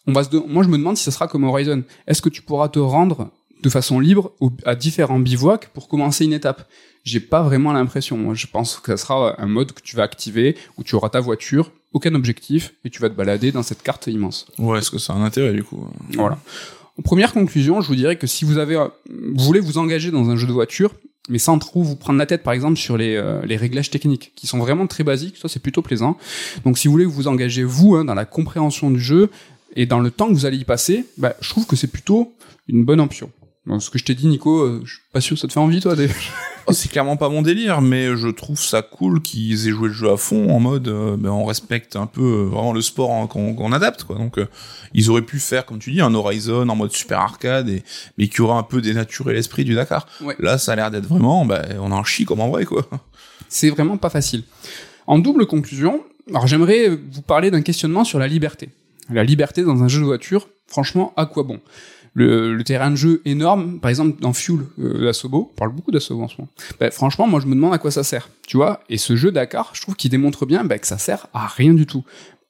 on va se de- moi je me demande si ce sera comme Horizon. Est-ce que tu pourras te rendre de façon libre au- à différents bivouacs pour commencer une étape? J'ai pas vraiment l'impression. Moi, je pense que ça sera un mode que tu vas activer où tu auras ta voiture, aucun objectif et tu vas te balader dans cette carte immense. Ouais, est-ce que ça a un intérêt du coup? Voilà. Première conclusion, je vous dirais que si vous avez, euh, vous voulez vous engager dans un jeu de voiture, mais sans trop vous prendre la tête, par exemple, sur les, euh, les réglages techniques, qui sont vraiment très basiques, ça c'est plutôt plaisant. Donc si vous voulez vous engager, vous, hein, dans la compréhension du jeu, et dans le temps que vous allez y passer, bah, je trouve que c'est plutôt une bonne option. Ce que je t'ai dit, Nico, euh, je suis pas sûr que ça te fait envie, toi. Oh, c'est clairement pas mon délire, mais je trouve ça cool qu'ils aient joué le jeu à fond en mode, euh, ben, on respecte un peu euh, vraiment le sport hein, qu'on adapte, quoi. Donc, euh, ils auraient pu faire, comme tu dis, un Horizon en mode super arcade, et, mais qui aura un peu dénaturé l'esprit du Dakar. Ouais. Là, ça a l'air d'être vraiment, ben, on en chie comme en vrai, quoi. c'est vraiment pas facile. En double conclusion, alors j'aimerais vous parler d'un questionnement sur la liberté. La liberté dans un jeu de voiture, franchement, à quoi bon? Le, terrain de jeu énorme, par exemple dans Fuel euh, d'Asobo, on parle beaucoup d'Asobo en ce moment. Ben, franchement, moi je me demande à quoi ça sert, tu vois. Et ce jeu Dakar, je trouve qu'il démontre bien ben, que ça sert à rien du tout.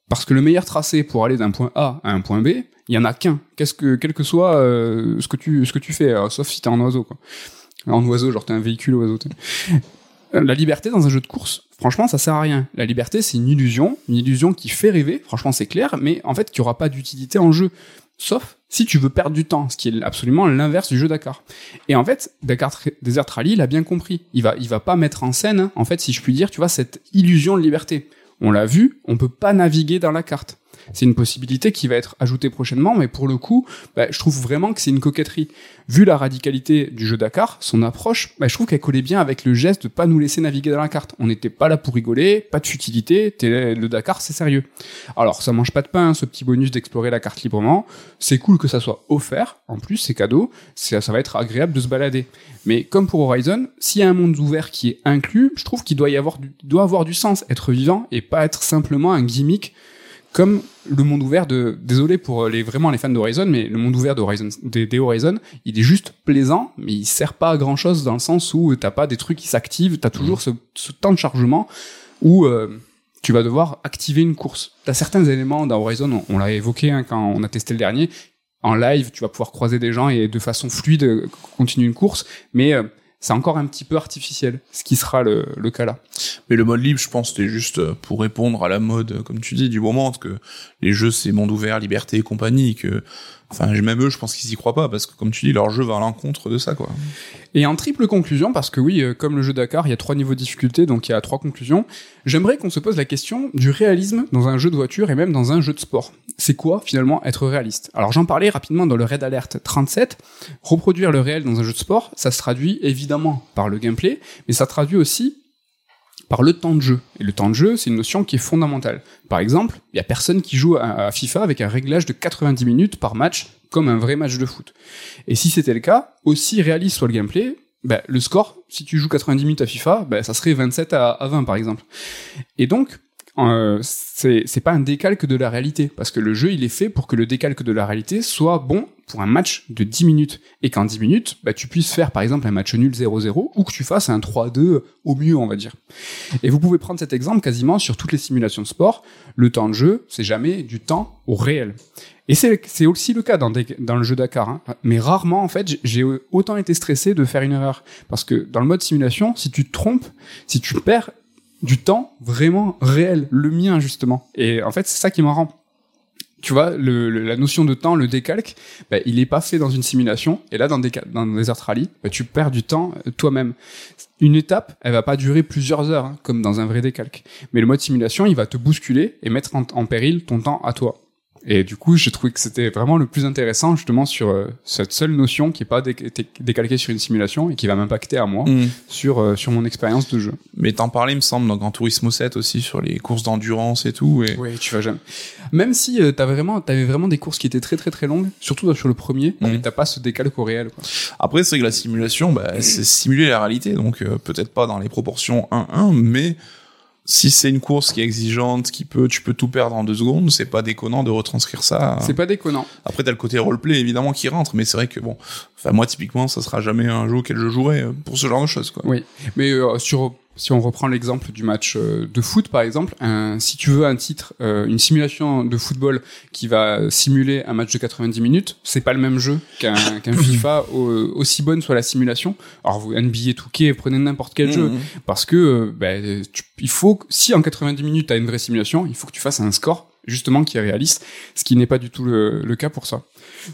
Parce que le meilleur tracé pour aller d'un point A à un point B, il y en a qu'un. Qu'est-ce que, quel que soit euh, ce que tu, ce que tu fais, euh, sauf si t'es en oiseau, quoi. En oiseau, genre t'es un véhicule oiseau. Euh, La liberté dans un jeu de course, franchement, ça sert à rien. La liberté, c'est une illusion, une illusion qui fait rêver, franchement, c'est clair, mais en fait, qui aura pas d'utilité en jeu. Sauf si tu veux perdre du temps, ce qui est absolument l'inverse du jeu Dakar. Et en fait, Dakar Desert Rally, il a bien compris. Il va, il va pas mettre en scène, hein, en fait, si je puis dire, tu vois, cette illusion de liberté. On l'a vu, on peut pas naviguer dans la carte. C'est une possibilité qui va être ajoutée prochainement, mais pour le coup, bah, je trouve vraiment que c'est une coquetterie. Vu la radicalité du jeu Dakar, son approche, bah, je trouve qu'elle collait bien avec le geste de pas nous laisser naviguer dans la carte. On n'était pas là pour rigoler, pas de futilité, le Dakar c'est sérieux. Alors ça mange pas de pain, ce petit bonus d'explorer la carte librement. C'est cool que ça soit offert, en plus c'est cadeau, ça va être agréable de se balader. Mais comme pour Horizon, s'il y a un monde ouvert qui est inclus, je trouve qu'il doit y avoir doit avoir du sens, être vivant et pas être simplement un gimmick comme le monde ouvert de désolé pour les vraiment les fans d'Horizon mais le monde ouvert d'Horizon des, des Horizon il est juste plaisant mais il sert pas à grand chose dans le sens où t'as pas des trucs qui s'activent t'as toujours ce, ce temps de chargement où euh, tu vas devoir activer une course. T'as certains éléments dans Horizon on, on l'a évoqué hein, quand on a testé le dernier. En live tu vas pouvoir croiser des gens et de façon fluide euh, continuer une course. Mais euh, c'est encore un petit peu artificiel, ce qui sera le, le cas là. Mais le mode libre, je pense, c'était juste euh, pour répondre à la mode, euh, comme tu dis, du moment, que les jeux, c'est monde ouvert, liberté et compagnie, que Enfin, même eux, je pense qu'ils y croient pas parce que, comme tu dis, leur jeu va à l'encontre de ça, quoi. Et en triple conclusion, parce que oui, euh, comme le jeu Dakar, il y a trois niveaux de difficulté, donc il y a trois conclusions. J'aimerais qu'on se pose la question du réalisme dans un jeu de voiture et même dans un jeu de sport. C'est quoi finalement être réaliste? Alors j'en parlais rapidement dans le Red Alert 37. Reproduire le réel dans un jeu de sport, ça se traduit évidemment par le gameplay, mais ça traduit aussi par le temps de jeu. Et le temps de jeu, c'est une notion qui est fondamentale. Par exemple, il y a personne qui joue à FIFA avec un réglage de 90 minutes par match, comme un vrai match de foot. Et si c'était le cas, aussi réaliste soit le gameplay, bah, le score, si tu joues 90 minutes à FIFA, bah, ça serait 27 à, 20 par exemple. Et donc, euh, c'est pas un décalque de la réalité, parce que le jeu il est fait pour que le décalque de la réalité soit bon pour un match de 10 minutes, et qu'en 10 minutes, bah, tu puisses faire par exemple un match nul 0-0, ou que tu fasses un 3-2 au mieux, on va dire. Et vous pouvez prendre cet exemple quasiment sur toutes les simulations de sport, le temps de jeu, c'est jamais du temps au réel. Et c'est aussi le cas dans, dans le jeu Dakar, hein. mais rarement en fait j'ai autant été stressé de faire une erreur, parce que dans le mode simulation, si tu te trompes, si tu perds du temps vraiment réel, le mien justement. Et en fait, c'est ça qui m'en rend. Tu vois, le, la notion de temps, le décalque, bah, il est pas fait dans une simulation. Et là, dans des dans des rally, bah, tu perds du temps euh, toi-même. Une étape, elle va pas durer plusieurs heures, hein, comme dans un vrai décalque. Mais le mode simulation, il va te bousculer et mettre en péril ton temps à toi. Et du coup, j'ai trouvé que c'était vraiment le plus intéressant justement sur euh, cette seule notion qui est pas décalquée sur une simulation et qui va m'impacter à moi mm. sur euh, sur mon expérience de jeu. Mais t'en parlais, il me semble, dans Gran Turismo 7 aussi sur les courses d'endurance et tout. Et... Oui, tu vas jamais. Même si euh, t'avais vraiment t'avais vraiment des courses qui étaient très très très longues, surtout sur le premier, mm. mais t'as pas ce décalque au réel. Quoi. Après, c'est que la simulation, bah, c'est simuler la réalité, donc peut-être pas dans les proportions 1-1, mais si c'est une course qui est exigeante, qui peut, tu peux tout perdre en deux secondes, c'est pas déconnant de retranscrire ça. C'est pas déconnant. Après, t'as le côté roleplay évidemment qui rentre, mais c'est vrai que bon, enfin moi typiquement, ça sera jamais un jeu auquel je jouerai pour ce genre de choses quoi. Oui, mais euh, sur si on reprend l'exemple du match euh, de foot par exemple, un, si tu veux un titre, euh, une simulation de football qui va simuler un match de 90 minutes, c'est pas le même jeu qu'un FIFA aussi bonne soit la simulation. Alors vous NBA 2K, prenez n'importe quel jeu mmh. parce que euh, ben, il faut si en 90 minutes tu as une vraie simulation, il faut que tu fasses un score justement qui est réaliste, ce qui n'est pas du tout le, le, cas pour ça.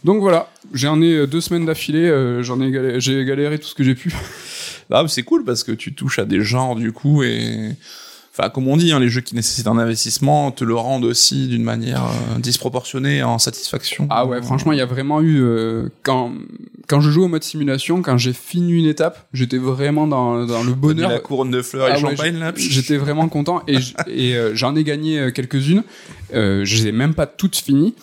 Donc voilà, j'en ai deux semaines d'affilée, j'en ai j'ai galéré tout ce que j'ai pu. Là, c'est cool parce que tu touches à des genres du coup et enfin comme on dit, hein, les jeux qui nécessitent un investissement te le rendent aussi d'une manière euh, disproportionnée en satisfaction. Ah ouais, franchement, il y a vraiment eu euh, quand quand je joue au mode simulation, quand j'ai fini une étape, j'étais vraiment dans, dans le bonheur. La couronne de fleurs et ah champagne là. J'étais vraiment content et et euh, j'en ai gagné quelques-unes. je les ai même pas toutes finies.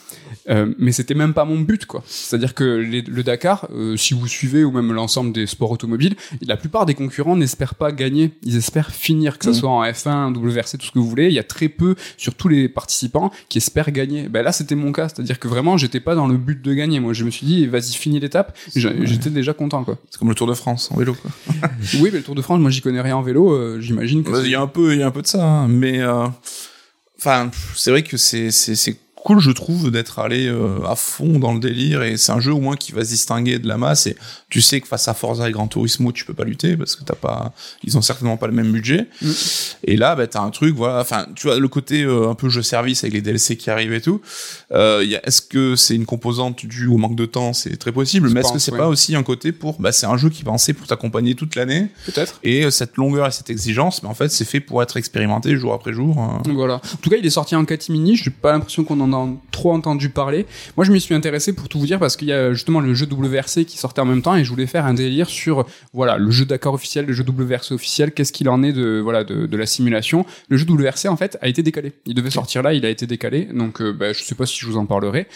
Euh, mais c'était même pas mon but, quoi. C'est-à-dire que le Dakar, euh, si vous suivez ou même l'ensemble des sports automobiles, la plupart des concurrents n'espèrent pas gagner. Ils espèrent finir, que ce mmh. soit en F1, WRC, tout ce que vous voulez. Il y a très peu, sur tous les participants, qui espèrent gagner. Ben là, c'était mon cas. C'est-à-dire que vraiment, j'étais pas dans le but de gagner. Moi, je me suis dit, vas-y, finis l'étape. J'étais déjà content, quoi. C'est comme le Tour de France en vélo, quoi. oui, mais le Tour de France, moi, j'y connais rien en vélo. Euh, j'imagine que. Il y a un peu, il y a un peu de ça, hein. mais. Enfin, c'est vrai que c'est c'est cool, je trouve, d'être allé euh, à fond dans le délire et c'est un jeu au moins qui va se distinguer de la masse et tu sais que face à Forza et Gran Turismo, tu peux pas lutter parce que t'as pas, ils ont certainement pas le même budget. Mm. Et là, bah, t'as un truc, voilà, enfin, tu vois, le côté euh, un peu jeu service avec les DLC qui arrivent et tout. Euh, est-ce que c'est une composante due au manque de temps? C'est très possible, mais est-ce que c'est pas aussi un côté pour, bah, c'est un jeu qui est pensé pour t'accompagner toute l'année. Peut-être. Et cette longueur et cette exigence, mais en fait, c'est fait pour être expérimenté jour après jour. Hein. Voilà. En tout cas, il est sorti en catimini. J'ai pas l'impression qu'on en trop entendu parler. Moi, je m'y suis intéressé pour tout vous dire parce qu'il y a justement le jeu WRC qui sortait en même temps et je voulais faire un délire sur voilà le jeu d'accord officiel, le jeu WRC officiel, qu'est-ce qu'il en est de voilà de, la simulation. Le jeu WRC en fait a été décalé. Il devait sortir là, il a été décalé. Donc, euh, bah, je sais pas si je vous en parlerai.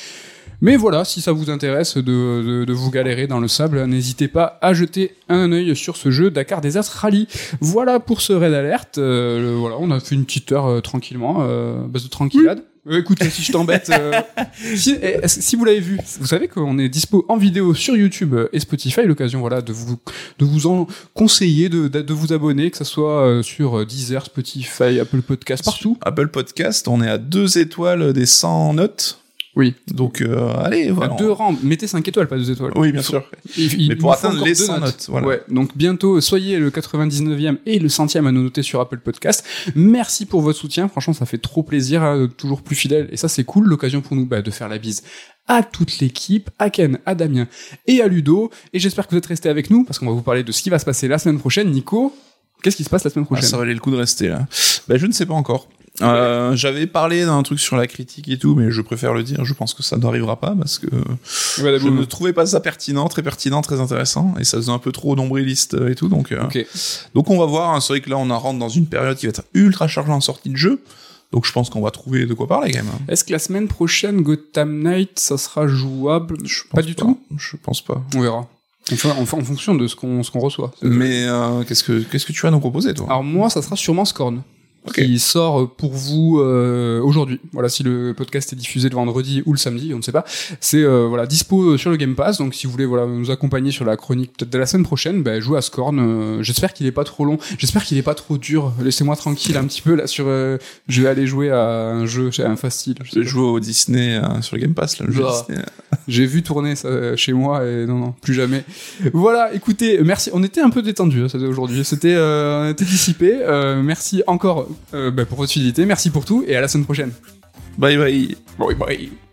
Mais voilà, si ça vous intéresse de, de, vous galérer dans le sable, n'hésitez pas à jeter un œil sur ce jeu Dakar Desert Rally. Voilà pour ce raid alerte. Euh, voilà, on a fait une petite heure euh, tranquillement, base de tranquillade. Euh, écoute, si je t'embête, euh, si, eh, si, vous l'avez vu, vous savez qu'on est dispo en vidéo sur YouTube et Spotify. L'occasion, voilà, de vous de vous en conseiller, de, de, vous abonner, que ce soit euh, sur Deezer, Spotify, Apple Podcast, partout. Apple Podcast, on est à deux étoiles des 100 notes. Oui. Donc, euh, allez, voilà. Deux rangs, mettez 5 étoiles, pas deux étoiles. Oui, bien sûr. Mais pour atteindre les 100 notes. voilà. Ouais. Donc, bientôt, soyez le 99e et le centième à nous noter sur Apple Podcast. Merci pour votre soutien. Franchement, ça fait trop plaisir, hein, toujours plus fidèle. Et ça, c'est cool. L'occasion pour nous, bah, de faire la bise à toute l'équipe, à Ken, à Damien et à Ludo. Et j'espère que vous êtes restés avec nous parce qu'on va vous parler de ce qui va se passer la semaine prochaine. Nico, qu'est-ce qui se passe la semaine Ah, prochaine? ça valait le coup de rester là. Ben, je ne sais pas encore. Euh, J'avais parlé d'un truc sur la critique et tout, mais je préfère le dire. Je pense que ça n'arrivera pas parce que je ne trouvais pas ça pertinent, très pertinent, très intéressant, et ça faisait un peu trop nombriliste et tout. Donc, euh, donc on va voir. hein. C'est vrai que là, on en rentre dans une période qui va être ultra chargée en sortie de jeu. Donc je pense qu'on va trouver de quoi parler quand même. hein. Est-ce que la semaine prochaine, Gotham Knight, ça sera jouable? Je Pas pense du tout? Je pense pas. On verra. Enfin, en, en fonction de ce qu'on qu'on reçoit. Mais euh, qu'est-ce que qu'est-ce que tu vas nous proposer toi? Alors moi, ça sera sûrement Scorn. Ok. Qui sort pour vous euh, aujourd'hui. Voilà, si le podcast est diffusé le vendredi ou le samedi, on ne sait pas. C'est euh, voilà dispo sur le Game Pass. Donc si vous voulez voilà nous accompagner sur la chronique peut-être de la semaine prochaine, ben jouez à Scorn. Euh, J'espère qu'il est pas trop long. J'espère qu'il est pas trop dur. Laissez-moi tranquille un petit peu là sur. euh, je vais aller jouer à un jeu, un facile. Je sais Je pas. joue au Disney euh, sur le Game Pass là. Le jeu Ah. Disney. J'ai vu tourner ça euh, chez moi et non non plus jamais. Voilà, écoutez, merci. On était un peu détendu hein, aujourd'hui. C'était euh, on était dissipé. Euh, merci encore euh, bah, pour votre fidélité. Merci pour tout et à la semaine prochaine. Bye bye. Bye bye.